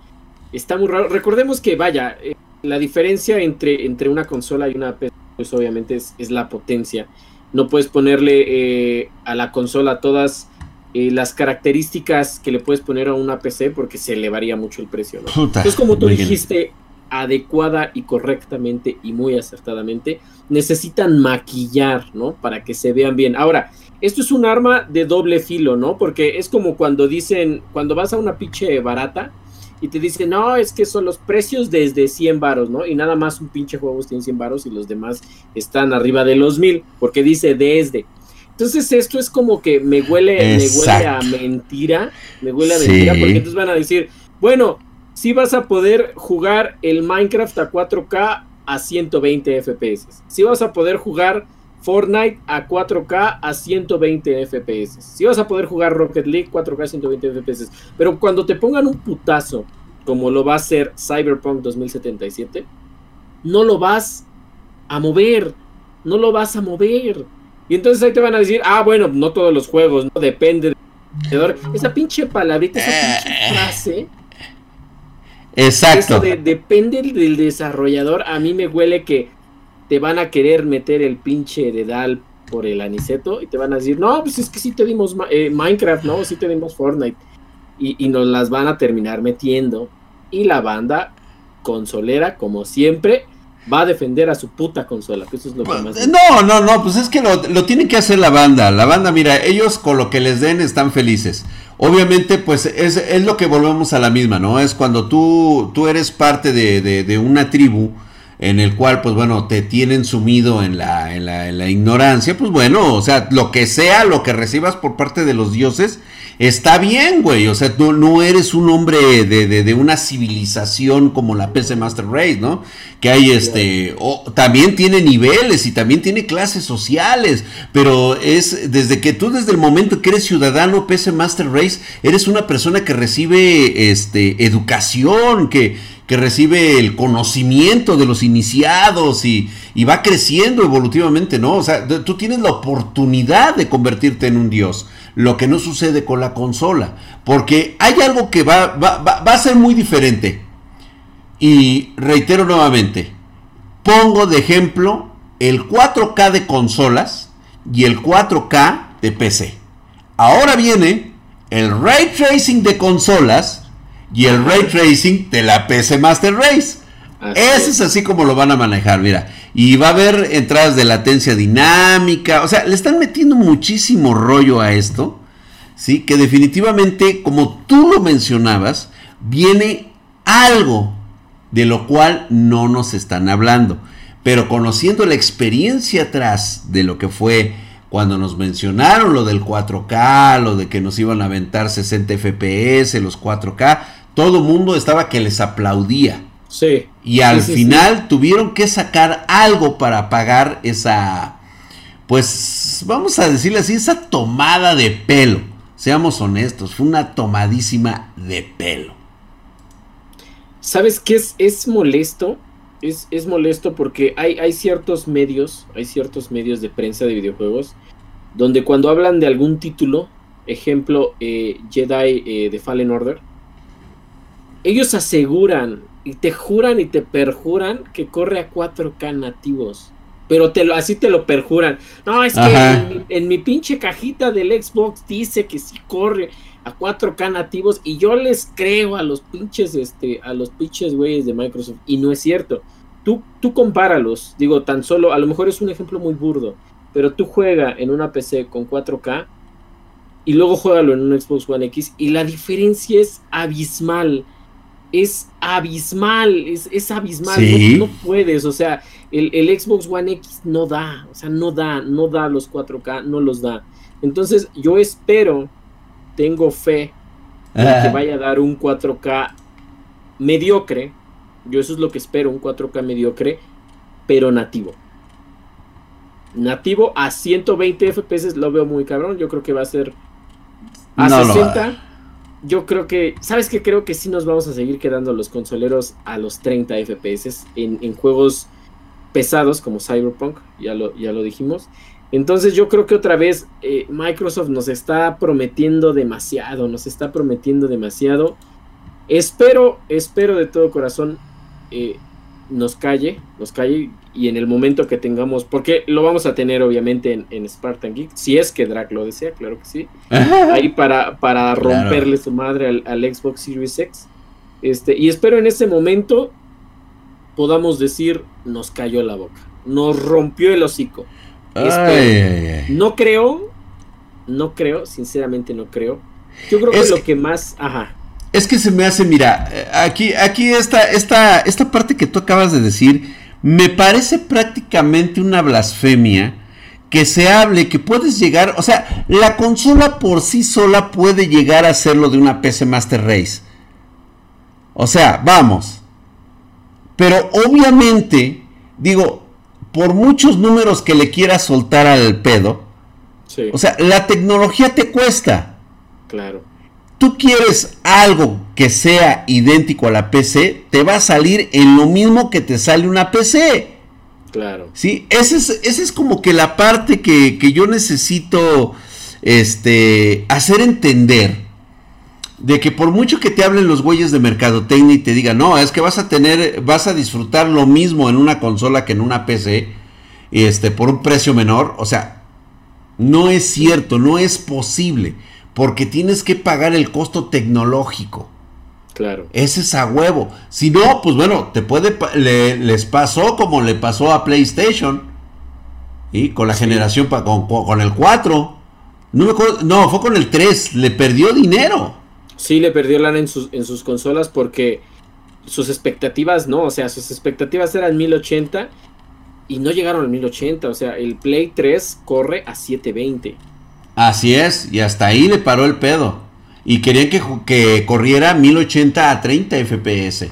está muy raro. Recordemos que, vaya, eh, la diferencia entre, entre una consola y una PC, pues obviamente es, la potencia. No puedes ponerle eh, a la consola todas eh, las características que le puedes poner a una PC porque se elevaría mucho el precio. ¿no? Entonces, como tú dijiste, adecuada y correctamente y muy acertadamente, necesitan maquillar, ¿no? Para que se vean bien. Ahora, esto es un arma de doble filo, ¿no? Porque es como cuando dicen, cuando vas a una pinche barata y te dicen, no, es que son los precios desde 100 varos, ¿no? Y nada más un pinche juego tiene 100 varos y los demás están arriba de los mil, porque dice desde. Entonces esto es como que me huele, me huele a mentira, me huele a mentira, porque entonces van a decir, bueno, si vas a poder jugar el Minecraft a 4K a 120 FPS. Si vas a poder jugar Fortnite a 4K a 120 FPS. Si vas a poder jugar Rocket League 4K a 120 FPS. Pero cuando te pongan un putazo, como lo va a hacer Cyberpunk 2077, no lo vas a mover. No lo vas a mover. Y entonces ahí te van a decir, ah, bueno, no todos los juegos, no depende Esa pinche palabrita, esa pinche eh. frase Exacto. depende del desarrollador. A mí me huele que te van a querer meter el pinche dedal por el aniceto y te van a decir, no, pues es que sí te dimos eh, Minecraft, ¿no? Sí te dimos Fortnite. Y, nos las van a terminar metiendo. Y la banda consolera, como siempre, va a defender a su puta consola. eso es lo que pues, más no, no, no, pues es que lo, lo tiene que hacer la banda. La banda, mira, ellos con lo que les den están felices. Obviamente, pues es, es, lo que volvemos a la misma, ¿no? Es cuando tú, tú eres parte de, de, una tribu en el cual, pues bueno, te tienen sumido en la, en la, en la ignorancia, pues bueno, o sea, lo que sea, lo que recibas por parte de los dioses, está bien, güey. O sea, tú no eres un hombre de, de, una civilización como la PC Master Race, ¿no? Que hay este. también tiene niveles y también tiene clases sociales. Pero es desde que tú, desde el momento que eres ciudadano PC Master Race, eres una persona que recibe este educación, que, que recibe el conocimiento de los iniciados y, y va creciendo evolutivamente, ¿no? O sea, tú tienes la oportunidad de convertirte en un dios lo que no sucede con la consola. Porque hay algo que va, va, a ser muy diferente. Y reitero nuevamente, pongo de ejemplo el 4K de consolas y el 4K de PC. Ahora viene el ray tracing de consolas y el ray tracing de la PC Master Race. Ese es así como lo van a manejar, mira. Y va a haber entradas de latencia dinámica. O sea, le están metiendo muchísimo rollo a esto. ¿Sí? Que definitivamente, como tú lo mencionabas, viene algo de lo cual no nos están hablando. Pero conociendo la experiencia atrás de lo que fue cuando nos mencionaron lo del 4K, lo de que nos iban a aventar 60 FPS, los 4K, todo mundo estaba que les aplaudía. Sí. Y al final tuvieron que sacar algo para pagar esa, pues vamos a decirle así, esa tomada de pelo. Seamos honestos, fue una tomadísima de pelo. ¿Sabes qué es, es molesto? Es, es, molesto porque hay, hay ciertos medios, hay ciertos medios de prensa de videojuegos, donde cuando hablan de algún título, ejemplo, eh, Jedi eh, de Fallen Order, ellos aseguran y te juran y te perjuran que corre a 4K nativos. Pero te lo, así te lo perjuran. No, es que en mi, pinche cajita del Xbox dice que sí corre a 4K nativos y yo les creo a los pinches, este, a los pinches güeyes de Microsoft y no es cierto. Tú, tú compáralos, digo, tan solo, a lo mejor es un ejemplo muy burdo, pero tú juega en una PC con 4K y luego juégalo en un Xbox One X y la diferencia es abismal es abismal, es, abismal, no, puedes, o sea, el, Xbox One X no da, o sea, no da, no da los 4K, no los da. Entonces yo espero, tengo fe que vaya a dar un 4K mediocre, yo eso es lo que espero, un 4K mediocre, pero nativo. Nativo a 120 FPS lo veo muy cabrón, yo creo que va a ser a 60 yo creo que, ¿sabes qué? Creo que sí nos vamos a seguir quedando los consoleros a los 30 FPS en, juegos pesados como Cyberpunk, ya lo, ya lo dijimos. Entonces yo creo que otra vez eh, Microsoft nos está prometiendo demasiado, nos está prometiendo demasiado. Espero, espero de todo corazón eh, nos calle, nos calle y en el momento que tengamos, porque lo vamos a tener obviamente en, Spartan Geek, si es que Drake lo desea, claro que sí, [laughs] ahí para, para romperle su madre al, Xbox Series X. Este, y espero en ese momento podamos decir, nos cayó la boca, nos rompió el hocico. No creo, no creo, sinceramente no creo. Yo creo que lo que más, ajá. Es que se me hace, mira, aquí, aquí esta, esta, esta parte que tú acabas de decir, me parece prácticamente una blasfemia que se hable que puedes llegar, o sea, la consola por sí sola puede llegar a ser lo de una PC Master Race. O sea, vamos. Pero obviamente, digo, por muchos números que le quieras soltar al pedo, o sea, la tecnología te cuesta. Claro tú quieres algo que sea idéntico a la PC, te va a salir en lo mismo que te sale una PC. Claro. Sí, esa es, es como que la parte que, yo necesito este, hacer entender. De que por mucho que te hablen los güeyes de mercadotecnia y te digan, no, es que vas a tener, vas a disfrutar lo mismo en una consola que en una PC, este, por un precio menor. O sea, no es cierto, no es posible porque tienes que pagar el costo tecnológico. Claro. Ese es a huevo. Si no, pues bueno, te puede les pasó como le pasó a PlayStation. Y con la generación con, con, el 4. No, no, fue con el 3, le perdió dinero. Sí, le perdió lana en sus, en sus consolas porque sus expectativas no, o sea, sus expectativas eran 1080 y no llegaron al 1080, o sea, el Play 3 corre a 720. Así es, y hasta ahí le paró el pedo. Y querían que, que corriera 1080 a 30 FPS.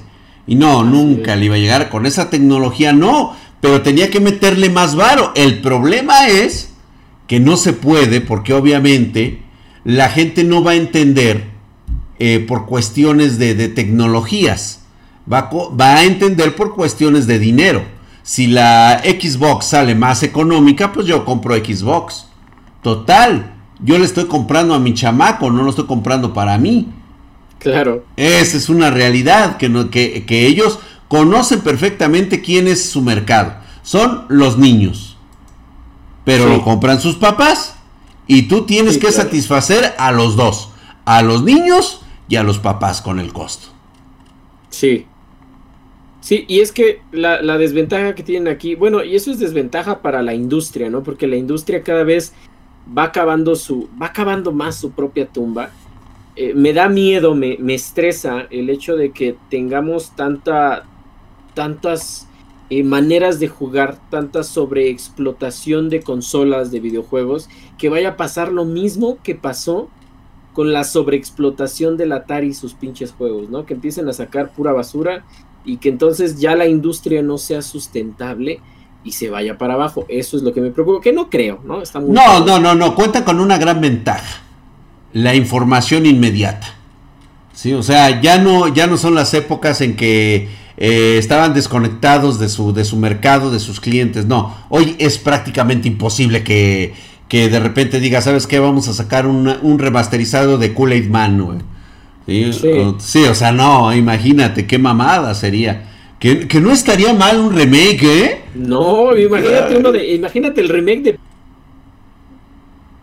Y no, nunca le iba a llegar con esa tecnología, no. Pero tenía que meterle más varo. El problema es que no se puede porque obviamente la gente no va a entender eh, por cuestiones de, de tecnologías. Va, va a entender por cuestiones de dinero. Si la Xbox sale más económica, pues yo compro Xbox. Total, yo le estoy comprando a mi chamaco, no lo estoy comprando para mí. Claro. Esa es una realidad, que, no, que, ellos conocen perfectamente quién es su mercado. Son los niños. Pero lo compran sus papás. Y tú tienes que satisfacer a los dos. A los niños y a los papás con el costo. Sí. Sí, y es que la, la desventaja que tienen aquí, bueno, y eso es desventaja para la industria, ¿no? Porque la industria cada vez va acabando su, va acabando más su propia tumba. Eh, me da miedo, me, me, estresa el hecho de que tengamos tanta, tantas eh, maneras de jugar, tanta sobreexplotación de consolas de videojuegos, que vaya a pasar lo mismo que pasó con la sobreexplotación del Atari y sus pinches juegos, ¿no? Que empiecen a sacar pura basura y que entonces ya la industria no sea sustentable y se vaya para abajo. Eso es lo que me preocupa, que no creo, ¿no? Está no, no, no, no, cuenta con una gran ventaja, la información inmediata. Sí, o sea, ya no, ya no son las épocas en que eh, estaban desconectados de su, de su mercado, de sus clientes. No, hoy es prácticamente imposible que, que de repente diga, ¿sabes qué? Vamos a sacar un remasterizado de Kool-Aid Man, ¿Sí? Sí. O, sea, no, imagínate qué mamada sería. Que, que, no estaría mal un remake, ¿eh? No, imagínate uno de, imagínate el remake de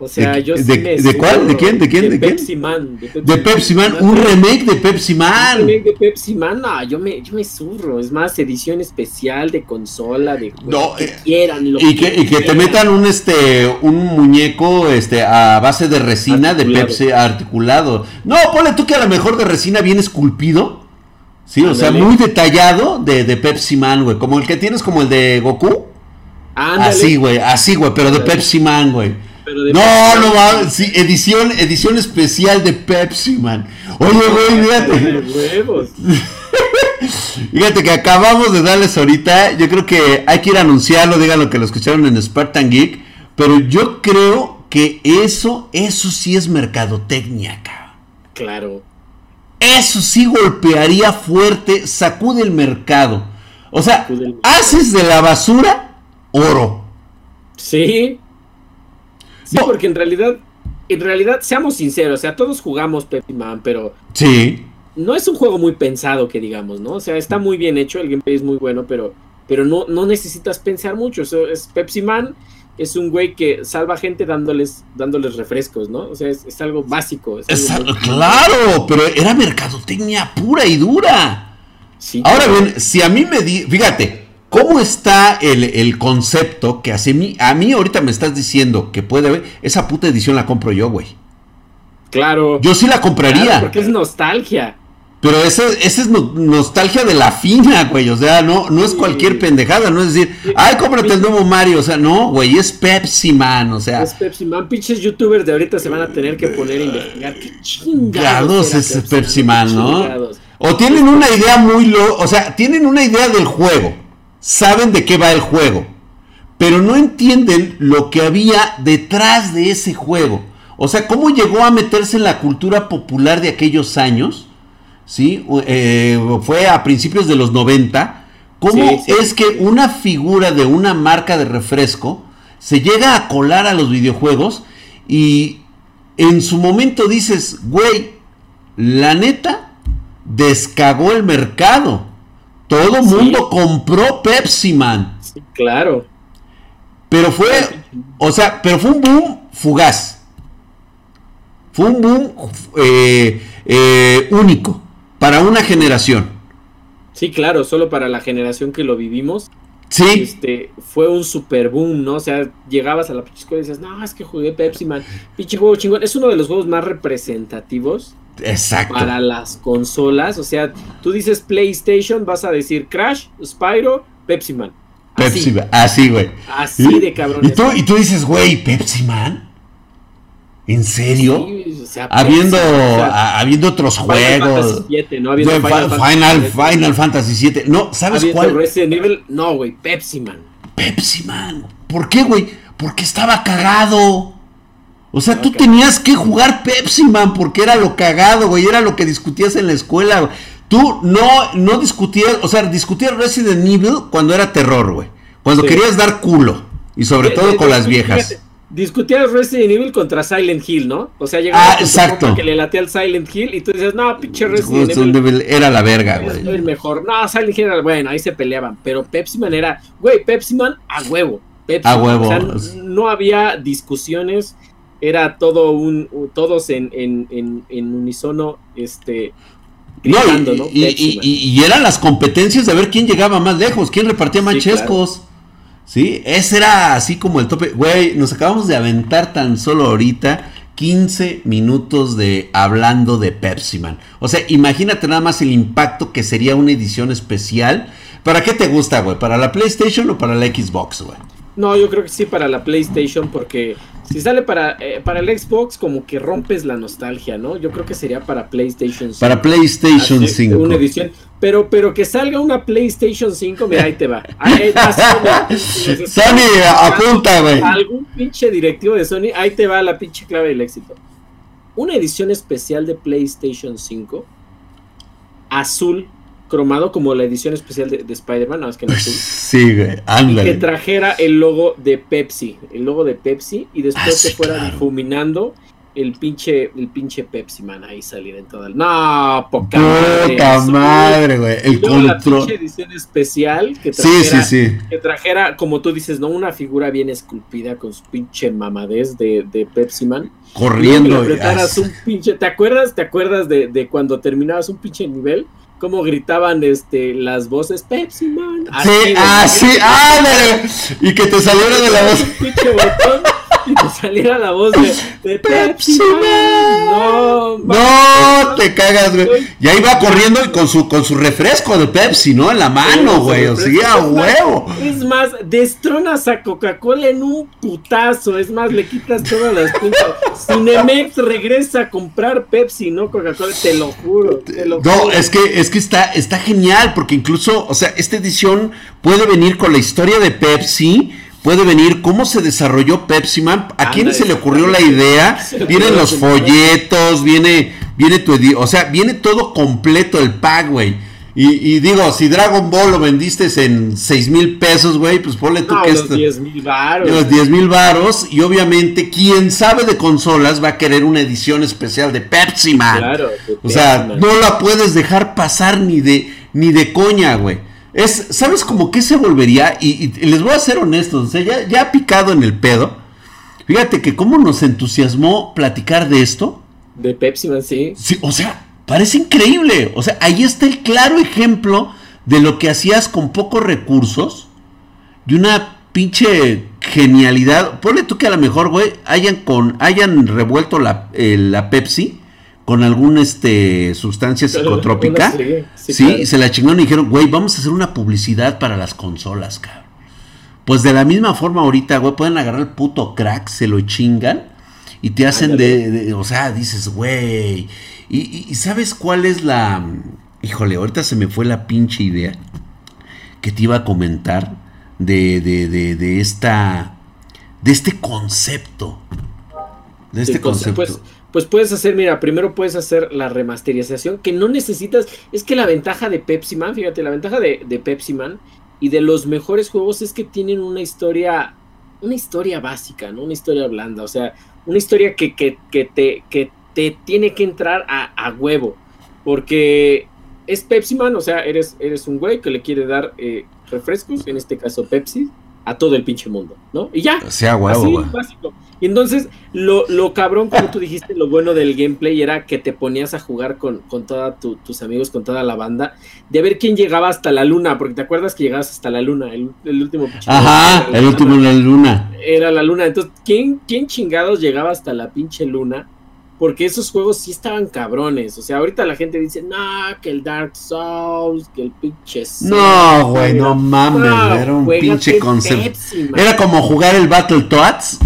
o sea, yo sí de, cuál? ¿De quién? ¿De quién? ¿De, Pepsi Man. De Pepsi, Man. Un remake de Pepsi Man. Un remake de Pepsi Man. No, yo me, yo me zurro. Es más, edición especial de consola, de no, que eh, quieran. y, que, y que te metan un este un muñeco este a base de resina de Pepsi articulado. No, ponle tú que a lo mejor de resina viene esculpido. Sí, o sea, muy detallado de, de Pepsi Man, güey. Como el que tienes como el de Goku. Así, güey, así, güey, pero de Pepsi Man, güey no, no va, sí, edición, edición especial de Pepsi, man. Oye, güey, [laughs] fíjate. [laughs] fíjate que acabamos de darles ahorita. Yo creo que hay que ir a anunciarlo, digan lo que lo escucharon en Spartan Geek. Pero yo creo que eso, eso sí es mercadotecnia, cabrón. Claro. Eso sí golpearía fuerte, sacude el mercado. O sea, haces de la basura oro. Sí. Sí, porque en realidad, en realidad, seamos sinceros, o sea, todos jugamos Pepsi Man, pero. Sí. No es un juego muy pensado, que digamos, ¿no? O sea, está muy bien hecho, el gameplay es muy bueno, pero, pero no, no necesitas pensar mucho. Eso es Pepsi Man es un güey que salva gente dándoles, dándoles refrescos, ¿no? O sea, es, algo básico. claro, pero era mercadotecnia pura y dura. Sí, Ahora bien, si a mí me di, fíjate, ¿Cómo está el, concepto que hace mí? A mí ahorita me estás diciendo que puede haber. Esa puta edición la compro yo, güey. Claro. Yo sí la compraría. porque es nostalgia. Pero esa, es nostalgia de la fina, güey. O sea, no, no es cualquier pendejada. No es decir, ay, cómprate el nuevo Mario. O sea, no, güey, es Pepsi Man. O sea, es Pepsi Man. Pinches youtubers de ahorita se van a tener que poner a investigar. Qué chingados. es Pepsi Man, ¿no? O tienen una idea muy. Lo, o sea, tienen una idea del juego saben de qué va el juego, pero no entienden lo que había detrás de ese juego. O sea, cómo llegó a meterse en la cultura popular de aquellos años, ¿sí? Eh, fue a principios de los 90. ¿Cómo es que una figura de una marca de refresco se llega a colar a los videojuegos y en su momento dices, güey, la neta, descagó el mercado. Todo mundo compró Pepsi Man. Sí, claro. Pero fue, o sea, pero fue un boom fugaz. Fue un boom eh, eh, único para una generación. Sí, claro, solo para la generación que lo vivimos. Sí. Este, fue un super boom, ¿no? O sea, llegabas a la pinche y decías, no, es que jugué Pepsi Man. Pinche juego chingón. Es uno de los juegos más representativos Exacto. Para las consolas, o sea, tú dices PlayStation, vas a decir Crash, Spyro, Pepsi Man. Pepsi Man, así, güey. Así de cabrón. ¿Y tú, y tú dices, güey, Pepsi Man. ¿En serio? Sí, o sea, habiendo, habiendo otros juegos. ¿no? Final, Final, Fantasy VII. No, ¿sabes cuál? Resident Evil, no, güey, Pepsi Man. Pepsi Man. ¿Por qué, güey? Porque estaba cagado. O sea, tú tenías que jugar Pepsi Man porque era lo cagado, güey, era lo que discutías en la escuela. Tú no, no discutías, o sea, discutías Resident Evil cuando era terror, güey. Cuando querías dar culo. Y sobre todo con las viejas. Discutías Resident Evil contra Silent Hill, ¿no? O sea, llegaba ah, exacto. que le latía al Silent Hill y tú dices, no, pinche Resident Evil. Era la verga, güey. el mejor. No, Silent Hill era bueno, ahí se peleaban. Pero Pepsi Man era, güey, Pepsi Man a huevo. a huevo. O sea, no había discusiones era todo un, todos en, en, en, unisono, este, gritando, ¿no? Y, eran las competencias de ver quién llegaba más lejos, quién repartía más chescos. Sí, ese era así como el tope. Güey, nos acabamos de aventar tan solo ahorita 15 minutos de hablando de Pepsi Man. O sea, imagínate nada más el impacto que sería una edición especial ¿Para qué te gusta, güey? ¿Para la PlayStation o para la Xbox, güey? No, yo creo que sí para la PlayStation porque si sale para, eh, para el Xbox como que rompes la nostalgia, ¿no? Yo creo que sería para PlayStation 5. Para PlayStation 5. Una edición. Pero, pero que salga una PlayStation 5, mira, ahí te va. Sony, [laughs] apunta, güey. Algún pinche directivo de Sony, ahí te va la pinche clave del éxito. Una edición especial de PlayStation 5, azul cromado como la edición especial de, Spider-Man, nada más que no [laughs] Sí, güey, ándale. Que trajera el logo de Pepsi, el logo de Pepsi, y después se ah, fuera difuminando el pinche, el pinche Pepsi Man ahí salir en toda el... No, poca Puta madre, güey. El control. La pinche edición especial que trajera, sí, sí, sí. que trajera, como tú dices, ¿no? Una figura bien esculpida con su pinche mamadez de, de Pepsi Man. Corriendo. un pinche, ¿Te acuerdas? ¿Te acuerdas de, de cuando terminabas un pinche nivel? Cómo gritaban este las voces Pepsi Man. sí, ah, sí, ah, y que te saliera de la voz. [laughs] y saliera la voz de, Pepsi. No, no te cagas, güey. Y ahí va corriendo y con su con su refresco de Pepsi, ¿no? En la mano, güey. O sea, huevo. Es más, destronas a Coca-Cola en un putazo. Es más, le quitas todas las puntas. [laughs] Cinemex regresa a comprar Pepsi, no Coca-Cola, te lo juro. Te lo no, es que es que está está genial porque incluso, o sea, esta edición puede venir con la historia de Pepsi puede venir cómo se desarrolló Pepsi Man, a quién se le ocurrió la idea, [laughs] vienen los folletos, viene, viene tu, o sea, viene todo completo el pack, güey. Y, digo, si Dragon Ball lo vendiste en 6 mil pesos, güey, pues ponle tú que los 10 mil varos. Los 10 mil varos. Y obviamente, quien sabe de consolas va a querer una edición especial de Pepsi Man. Claro. o sea, no la puedes dejar pasar ni de, ni de coña, güey. Es, ¿sabes cómo que se volvería? Y, les voy a ser honestos, o sea, ya, ya picado en el pedo. Fíjate que cómo nos entusiasmó platicar de esto. De Pepsi Man, sí. Sí, o sea, parece increíble. O sea, ahí está el claro ejemplo de lo que hacías con pocos recursos. De una pinche genialidad. Ponle tú que a lo mejor, güey, hayan, con, hayan revuelto la, la Pepsi con alguna este, sustancia psicotrópica. Sí, se la chingaron y dijeron, güey, vamos a hacer una publicidad para las consolas, cabrón. Pues de la misma forma ahorita, güey, pueden agarrar el puto crack, se lo chingan y te hacen de, o sea, dices, güey. Y, sabes cuál es la... Híjole, ahorita se me fue la pinche idea que te iba a comentar de, de, de, de esta... De este concepto. De este concepto. Pues, pues puedes hacer, mira, primero puedes hacer la remasterización, que no necesitas, es que la ventaja de Pepsi Man, fíjate, la ventaja de, Pepsi Man y de los mejores juegos es que tienen una historia, una historia básica, ¿no? Una historia blanda, o sea, una historia que, que, que te, que te tiene que entrar a, huevo, porque es Pepsi Man, o sea, eres, eres un güey que le quiere dar eh, refrescos, en este caso Pepsi, a todo el pinche mundo, ¿no? Y ya. Sea huevo, así, básico. Y entonces, lo, lo, cabrón, como tú dijiste, lo bueno del gameplay era que te ponías a jugar con, con todos tus amigos, con toda la banda, de ver quién llegaba hasta la luna, porque te acuerdas que llegabas hasta la luna, el, último. Ajá, el último en la luna. Era la luna. Entonces, ¿quién, ¿quién chingados llegaba hasta la pinche luna? Porque esos juegos sí estaban cabrones. O sea, ahorita la gente dice, no, que el Dark Souls, que el pinche. No, güey, no mames, era un pinche concepto. Era como jugar el Battle Toads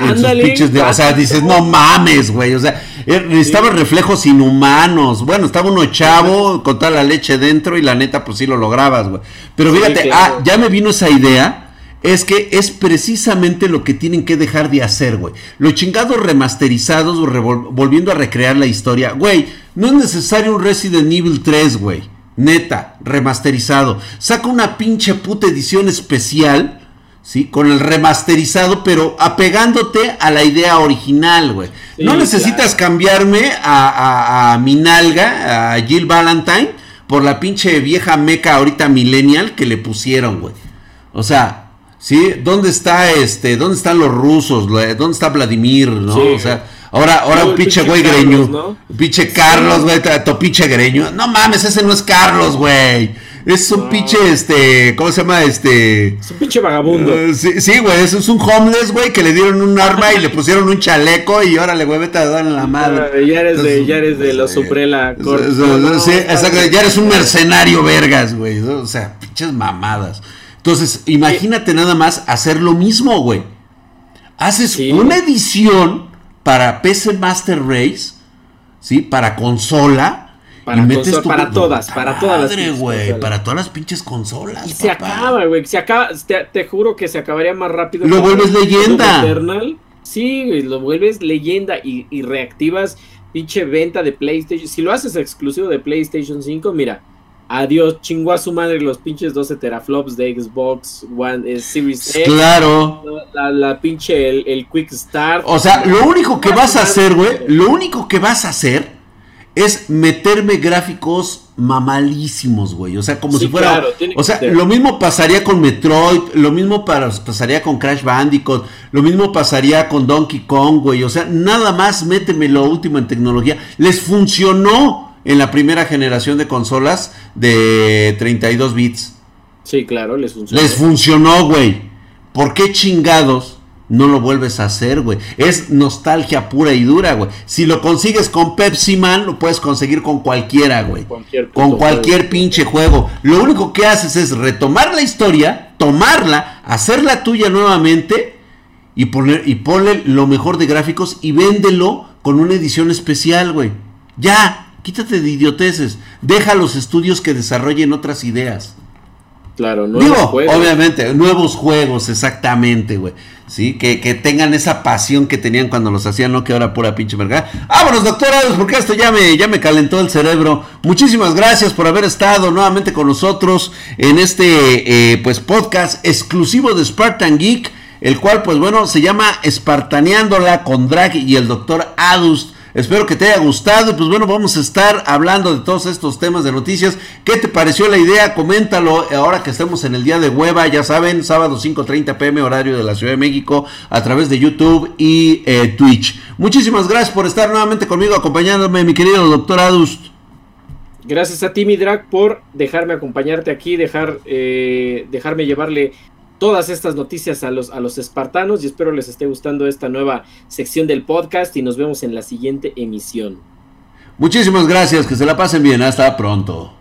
o sea, dices, no mames, güey. O sea, er, necesitaba reflejos inhumanos. Bueno, estaba uno chavo [laughs] con toda la leche dentro y la neta, pues sí lo lograbas, güey. Pero fíjate, ah, ya me vino esa idea. Es que es precisamente lo que tienen que dejar de hacer, güey. Los chingados remasterizados, volviendo a recrear la historia. Güey, no es necesario un Resident Evil 3, güey. Neta, remasterizado. Saca una pinche puta edición especial ¿sí? Con el remasterizado, pero apegándote a la idea original, güey. no necesitas cambiarme a, a, mi nalga, a Jill Valentine, por la pinche vieja meca ahorita millennial que le pusieron, güey. O sea, ¿sí? ¿Dónde está este, dónde están los rusos? ¿Dónde está Vladimir, no? O sea, ahora, ahora un pinche güey greño. Pinche Carlos, güey, tu pinche greño. No mames, ese no es Carlos, güey. Es un pinche, este, ¿cómo se llama? Este... Es un pinche vagabundo. Uh, sí, güey, es un homeless, güey, que le dieron un arma y le pusieron un chaleco y órale, güey, vete a dar en la madre. ya eres de, ya eres de los Umbrella Sí, exacto, ya eres un mercenario vergas, güey. O sea, pinches mamadas. Entonces, imagínate nada más hacer lo mismo, güey. Haces una edición para PC Master Race, ¿sí? Para consola para, para todas, para todas las güey, para todas las pinches consolas. Y se acaba, güey, se acaba, te, juro que se acabaría más rápido. Lo vuelves leyenda. Sí, güey, lo vuelves leyenda y, reactivas pinche venta de PlayStation. Si lo haces exclusivo de PlayStation 5, mira, adiós, chingó a su madre los pinches 12 teraflops de Xbox One eh, Series X. Claro. La, pinche, el, el, Quick Start. O sea, lo único que vas a hacer, güey, lo único que vas a hacer es meterme gráficos mamalísimos, güey. O sea, como si fuera. o sea, lo mismo pasaría con Metroid, lo mismo pasaría con Crash Bandicoot, lo mismo pasaría con Donkey Kong, güey. O sea, nada más méteme lo último en tecnología. Les funcionó en la primera generación de consolas de 32 bits. Sí, claro, les funcionó. Les funcionó, güey. ¿Por qué chingados? no lo vuelves a hacer, güey. Es nostalgia pura y dura, güey. Si lo consigues con Pepsi Man, lo puedes conseguir con cualquiera, güey. con cualquier pinche juego. Lo único que haces es retomar la historia, tomarla, hacerla tuya nuevamente y poner y ponle lo mejor de gráficos y véndelo con una edición especial, güey. Ya, quítate de idioteces. Deja a los estudios que desarrollen otras ideas. Claro, nuevos Digo, juegos. obviamente, nuevos juegos, exactamente, güey. Sí, que, que, tengan esa pasión que tenían cuando los hacían, no que ahora pura pinche verga. Vámonos, doctorados, porque esto ya me, ya me calentó el cerebro. Muchísimas gracias por haber estado nuevamente con nosotros en este eh, pues podcast exclusivo de Spartan Geek, el cual, pues bueno, se llama Espartaneándola con Drag y el doctor Adust. Espero que te haya gustado pues bueno, vamos a estar hablando de todos estos temas de noticias. ¿Qué te pareció la idea? Coméntalo ahora que estemos en el día de hueva, ya saben, sábado 5.30 pm horario de la Ciudad de México a través de YouTube y eh, Twitch. Muchísimas gracias por estar nuevamente conmigo acompañándome, mi querido doctor Adust. Gracias a ti, mi drag, por dejarme acompañarte aquí, dejar, eh, dejarme llevarle todas estas noticias a los, a los espartanos y espero les esté gustando esta nueva sección del podcast y nos vemos en la siguiente emisión. Muchísimas gracias, que se la pasen bien, hasta pronto.